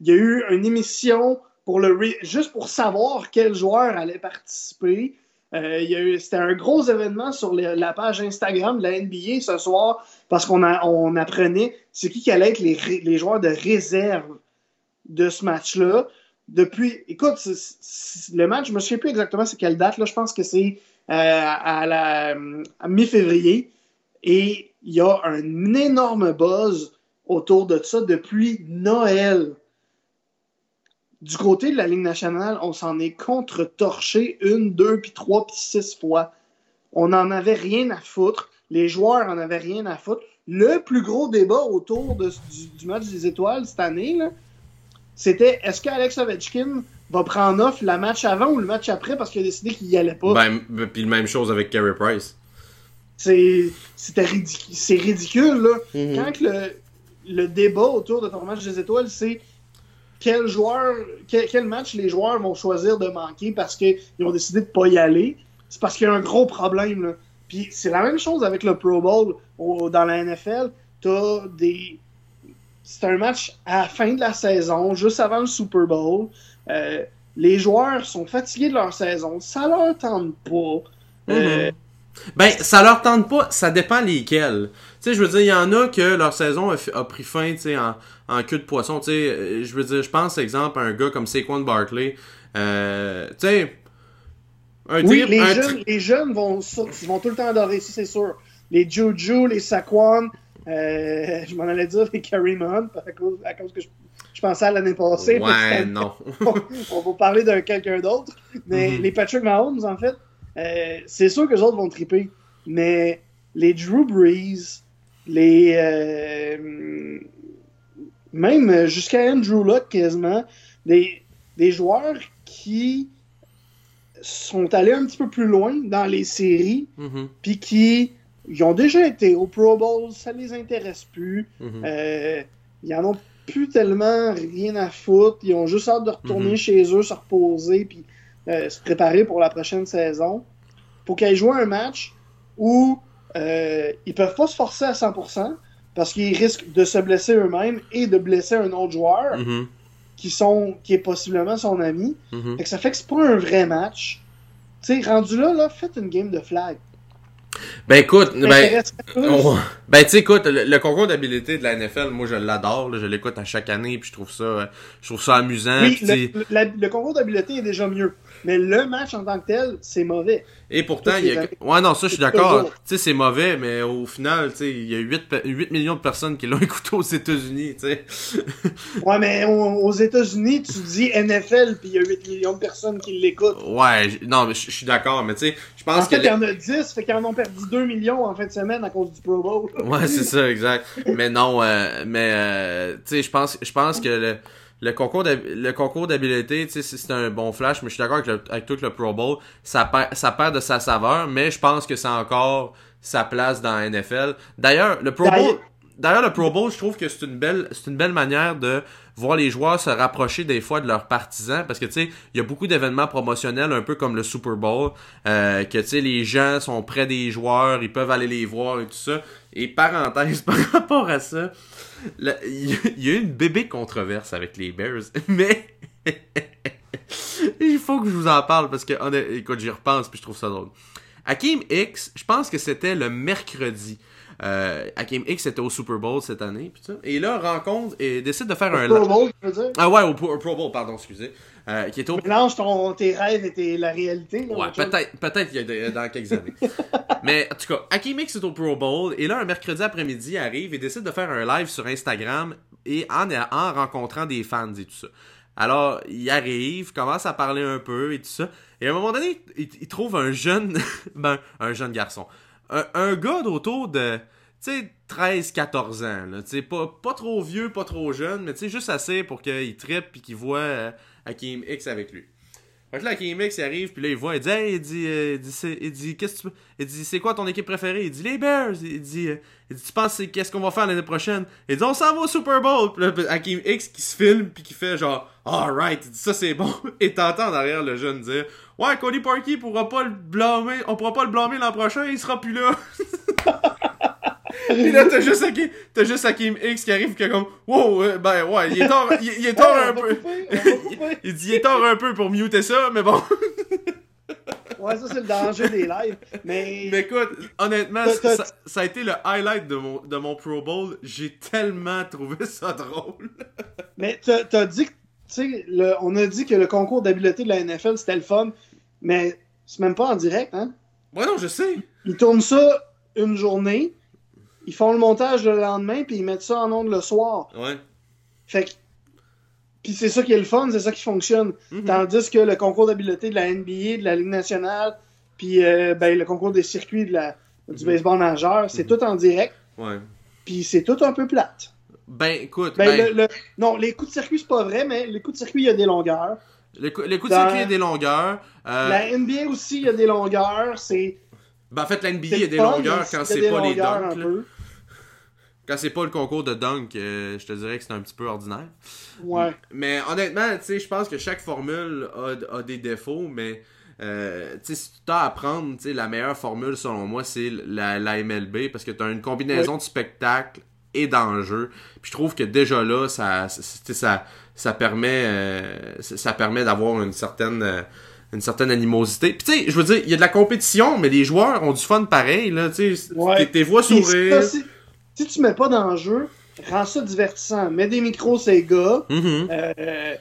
Il y a eu une émission pour le juste pour savoir quel joueur allait participer. Euh, c'était un gros événement sur la page Instagram de la NBA ce soir parce qu'on on apprenait c'est qui qui allait être les, joueurs de réserve de ce match-là. Depuis, écoute, le match, je me souviens plus exactement c'est quelle date, là, je pense que c'est euh, à mi-février. Et il y a un énorme buzz autour de ça depuis Noël du côté de la Ligue nationale, on s'en est contre-torché une, deux, puis trois, puis six fois. On n'en avait rien à foutre. Les joueurs en avaient rien à foutre. Le plus gros débat autour du, match des étoiles cette année, c'était est-ce qu'Alex Ovechkin va prendre off le match avant ou le match après parce qu'il a décidé qu'il n'y allait pas? Ben, puis même chose avec Carey Price. C'est ridicule, c'est ridicule là. Mm-hmm. Quand le, le débat autour de ton match des étoiles, c'est quel joueur, quel, match les joueurs vont choisir de manquer parce qu'ils ont décidé de pas y aller, c'est parce qu'il y a un gros problème. Puis c'est la même chose avec le Pro Bowl dans la NFL. T'as des. C'est un match à la fin de la saison, juste avant le Super Bowl. Euh, les joueurs sont fatigués de leur saison. Ça leur tente pas. Euh, mm-hmm. Ben, ça leur tente pas, ça dépend lesquels. Tu sais, je veux dire, il y en a que leur saison a, pris fin, tu sais, en, en queue de poisson. Tu sais, euh, je veux dire, je pense, exemple, à un gars comme Saquon Barkley. Euh, tu sais, un oui, les, jeunes, les jeunes vont, vont tout le temps adorer, ça, c'est sûr. Les Juju, les Saquon, euh, je m'en allais dire les Kareem Hunt, à cause, à cause que je je pensais à l'année passée. Ouais, non. on va parler d'un quelqu'un d'autre. Mais Mhm. les Patrick Mahomes, en fait, euh, c'est sûr que les autres vont triper. Mais les Drew Brees, les. euh, même jusqu'à Andrew Luck quasiment, des, des joueurs qui sont allés un petit peu plus loin dans les séries, Mhm, puis qui ils ont déjà été au Pro Bowl, ça les intéresse plus. mhm. Euh, ils en ont plus tellement rien à foutre. Ils ont juste hâte de retourner Mhm. chez eux, se reposer, puis euh, se préparer pour la prochaine saison. Pour qu'ils jouent un match où euh, ils peuvent pas se forcer à 100% parce qu'ils risquent de se blesser eux-mêmes et de blesser un autre joueur Mhm, qui, sont, qui est possiblement son ami. mhm. Fait que ça fait que c'est pas un vrai match. Tu sais, rendu là, là, faites une game de flag. Ben écoute, ben, on- ben tu sais, écoute, le, le concours d'habileté de la NFL, moi je l'adore, je l'écoute à chaque année, puis je trouve ça, je trouve ça amusant. Oui, le, le- la- le concours d'habileté est déjà mieux. Mais le match en tant que tel, c'est mauvais. Et pourtant, il y a... Ouais, non, ça, je suis d'accord. Tu sais, c'est mauvais, mais au final, tu sais, il y a 8, pe- 8 millions de personnes qui l'ont écouté aux États-Unis, tu sais. Ouais, mais aux États-Unis, tu dis NFL, puis il y a 8 millions de personnes qui l'écoutent. Ouais, non, mais je suis d'accord, mais tu sais, je En pense fait, que... il y en a 10, fait qu'ils en ont perdu 2 millions en fin de semaine à cause du Pro Bowl. Ouais, c'est ça, exact. Mais non, euh, mais euh, tu sais, je pense, je pense que le, le concours le concours d'habileté, c'est un bon flash, mais je suis d'accord avec, avec tout le Pro Bowl, ça perd, ça perd de sa saveur, mais je pense que c'est encore sa place dans la NFL. D'ailleurs, le Pro Bowl, d'ailleurs le Pro Bowl, je trouve que c'est une belle, c'est une belle manière de voir les joueurs se rapprocher des fois de leurs partisans parce que tu sais il y a beaucoup d'événements promotionnels un peu comme le Super Bowl euh, que tu sais les gens sont près des joueurs ils peuvent aller les voir et tout ça et parenthèse par rapport à ça il y, a- eu une bébé controverse avec les Bears mais il faut que je vous en parle parce que honnêt- écoute j'y repense puis je trouve ça drôle Hakim X je pense que c'était le mercredi euh, Hakim X était au Super Bowl cette année et là rencontre et décide de faire un Pro Bowl, je veux dire? ah ouais, au au Pro Bowl, pardon, excusez. Euh, qui était au... Mélange ton, tes rêves et tes- la réalité. là, Ouais, peut-être, peut-être y a dans quelques années. Mais en tout cas, Hakim X est au Pro Bowl et là, un mercredi après-midi, il arrive et décide de faire un live sur Instagram et en, en rencontrant des fans et tout ça. Alors, il arrive, commence à parler un peu et tout ça. Et à un moment donné, il, il trouve un jeune, ben, un jeune garçon. Un, un gars d'autour de, tu sais, 13-14 ans, là. Tu sais, pas, pas trop vieux, pas trop jeune, mais tu sais, juste assez pour qu'il trippe puis qu'il voit euh, Hakim X avec lui. Fait que là, Hakim X, arrive, puis là, il voit, il dit, hey, il dit, euh, il dit, c'est- qu'est-ce que tu, il dit, c'est quoi ton équipe préférée? Il dit, les Bears. Il dit, euh, il dit tu penses, qu'est-ce qu'on va faire l'année prochaine? Il dit, on s'en va au Super Bowl. Hakim X qui se filme, puis qui fait genre, alright, il dit, ça c'est bon. Et t'entends derrière le jeune dire, ouais, Cody Parkey pourra pas le blâmer, on pourra pas le blâmer l'an prochain, il sera plus là. Pis là, t'as juste, Hakim, t'as juste Hakim X qui arrive, qui est comme, wow, euh, ben ouais, il est tard, il, il est tard Ouais, un peu. couper. Il dit, il est tard un peu pour muter ça, mais bon. Ouais, ça, c'est le danger des lives. Mais, Mais écoute, honnêtement, ça, ça a été le highlight de mon, de mon Pro Bowl. J'ai tellement trouvé ça drôle. mais t'as t'as dit que, tu sais, le- on a dit que le concours d'habileté de la NFL, c'était le fun. Mais c'est même pas en direct, hein? Ouais, non, je sais. Ils tournent ça une journée, ils font le montage le lendemain, puis ils mettent ça en ondes le soir. Ouais. Fait que. Puis c'est ça qui est le fun, c'est ça qui fonctionne. Mhm. Tandis que le concours d'habileté de la NBA, de la Ligue nationale, puis euh, ben, le concours des circuits de la, du Mhm. baseball nageur, c'est Mhm. tout en direct, Ouais. puis c'est tout un peu plate. Ben, écoute, Ben, ben, le- le- non, les coups de circuit, c'est pas vrai, mais les coups de circuit, il y a des longueurs. le, coup- le coup de circuit, il y a des longueurs. Euh, La NBA aussi, il y a des longueurs. C'est. Ben, en fait, la NBA, il y a des fun, longueurs quand c'est pas les dunks. Quand c'est pas le concours de dunk, euh, je te dirais que c'est un petit peu ordinaire. Ouais. Mais honnêtement, tu sais, je pense que chaque formule a, a des défauts, mais euh, tu sais, si tu as à prendre, tu sais, la meilleure formule selon moi, c'est la, la MLB parce que tu as une combinaison de spectacle et d'enjeux. Puis je trouve que déjà là, ça, ça, ça, permet, euh, ça permet d'avoir une certaine, une certaine animosité. Puis tu sais, je veux dire, il y a de la compétition, mais les joueurs ont du fun pareil, là, tu sais, Ouais. t'es- voix sourire. si, si tu mets pas d'enjeu, rends ça divertissant. Mets des micros, ces gars. Mhm. Euh,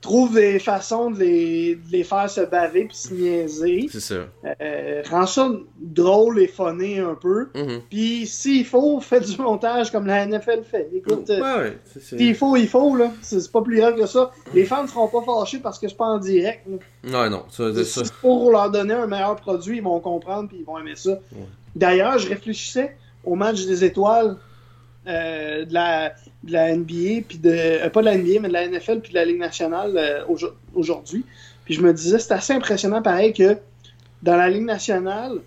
trouve des façons de les, de les faire se baver puis se niaiser. C'est ça. Euh, rend ça drôle et funné un peu. Mhm. Puis s'il faut, fait du montage comme la NFL fait. Écoute, euh, Ouais, ouais. s'il faut, il faut, là. C'est pas plus grave que ça. Les fans ne seront pas fâchés parce que c'est pas en direct. là. Ouais, non, ça, c'est Si ça. c'est pour leur donner un meilleur produit, ils vont comprendre puis ils vont aimer ça. D'ailleurs, je réfléchissais au match des étoiles euh, de, la, de la NBA, puis de, euh, pas de la NBA, mais de la NFL puis de la Ligue nationale euh, aujo- aujourd'hui. Puis je me disais, c'est assez impressionnant pareil que dans la Ligue nationale,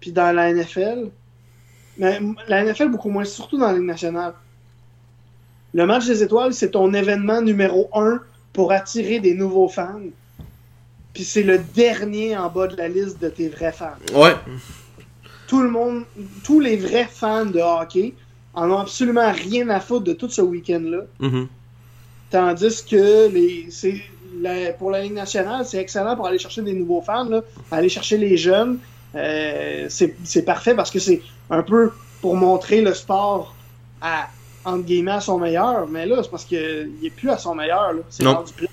puis dans la NFL, mais la NFL beaucoup moins, surtout dans la Ligue nationale. Le match des étoiles, c'est ton événement numéro un pour attirer des nouveaux fans. Puis c'est le dernier en bas de la liste de tes vrais fans Ouais. tout le monde, tous les vrais fans de hockey en ont absolument rien à foutre de tout ce week-end-là. Mhm. Tandis que les, c'est, la- pour la Ligue nationale, c'est excellent pour aller chercher des nouveaux fans, là, aller chercher les jeunes. Euh, c'est, parfait parce que c'est un peu pour montrer le sport à, entre guillemets, à son meilleur. Mais là, c'est parce qu'il n'est plus à son meilleur. C'est rendu plat.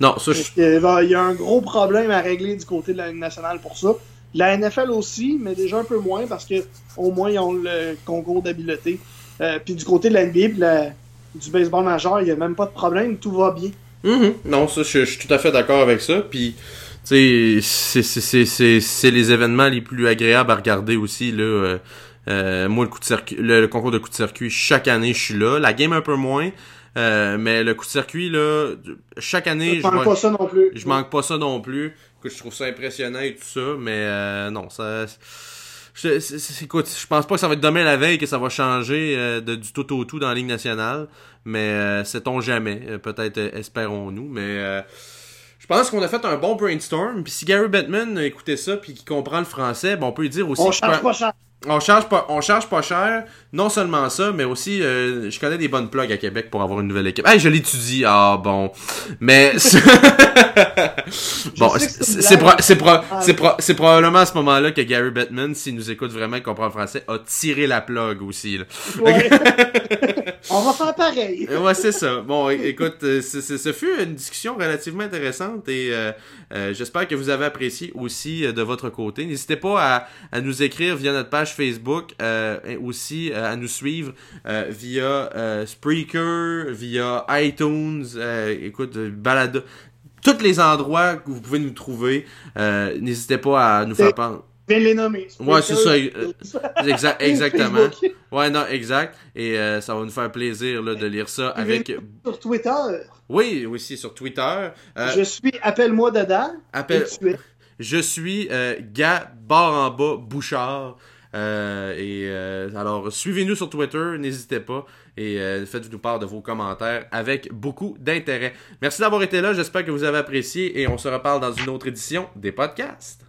Non, ça, je... Fait que, bah, Il y a un gros problème à régler du côté de la Ligue nationale pour ça. La NFL aussi, mais déjà un peu moins parce que au moins ils ont le concours d'habileté. Euh, puis du côté de la NBA la- du baseball majeur, il n'y a même pas de problème, tout va bien. Mhm. Non, ça, je, je suis tout à fait d'accord avec ça. Puis, tu sais, c'est- c'est- c'est c'est- c'est les événements les plus agréables à regarder aussi. Là. Euh, euh, moi, le, coup de circuit, le, le concours de coup de circuit, chaque année, je suis là. La game un peu moins. euh, mais le coup de circuit, là, chaque année, Je je, manque manque- pas ça non plus. je manque pas ça non plus. Que je trouve ça impressionnant et tout ça. Mais euh, non, ça. Je, c'est- c'est- écoute, je pense pas que ça va être demain la veille que ça va changer euh, de, du tout au tout dans la Ligue nationale. Mais euh, sait-on jamais. Euh, Peut-être euh, espérons-nous. Mais euh, je pense qu'on a fait un bon brainstorm. Puis si Gary Bettman écoutait ça puis qu'il comprend le français, ben on peut lui dire aussi On change pas cher. on charge pas on charge pas cher. Non seulement ça, mais aussi euh, je connais des bonnes plugs à Québec pour avoir une nouvelle équipe. Hey, je l'étudie. Ah bon. Mais bon, c'est pro- pro- Ah. pro- c'est probablement à ce moment-là que Gary Bettman, s'il nous écoute vraiment et comprend le français, a tiré la plug aussi. Là. Ouais. On va faire pareil. Euh, Ouais, c'est ça. Bon, écoute, euh, ce fut une discussion relativement intéressante et euh, euh, j'espère que vous avez apprécié aussi euh, de votre côté. N'hésitez pas à, à nous écrire via notre page Facebook, et aussi à nous suivre via Spreaker, via iTunes, écoute, balado. Tous les endroits que vous pouvez nous trouver, euh, n'hésitez pas à nous faire part. Viens les nommer. Ouais, c'est ça, euh, Exact, exactement. Ouais, non, exact. Et euh, ça va nous faire plaisir là, de lire ça avec. Sur Twitter, Oui, aussi sur Twitter. Je suis Appelle-moi Dada. appelle... Je suis Gars barre en bas Bouchard. Euh, et euh, alors suivez-nous sur Twitter, n'hésitez pas et euh, faites-nous part de vos commentaires avec beaucoup d'intérêt. Merci d'avoir été là, j'espère que vous avez apprécié et on se reparle dans une autre édition des podcasts.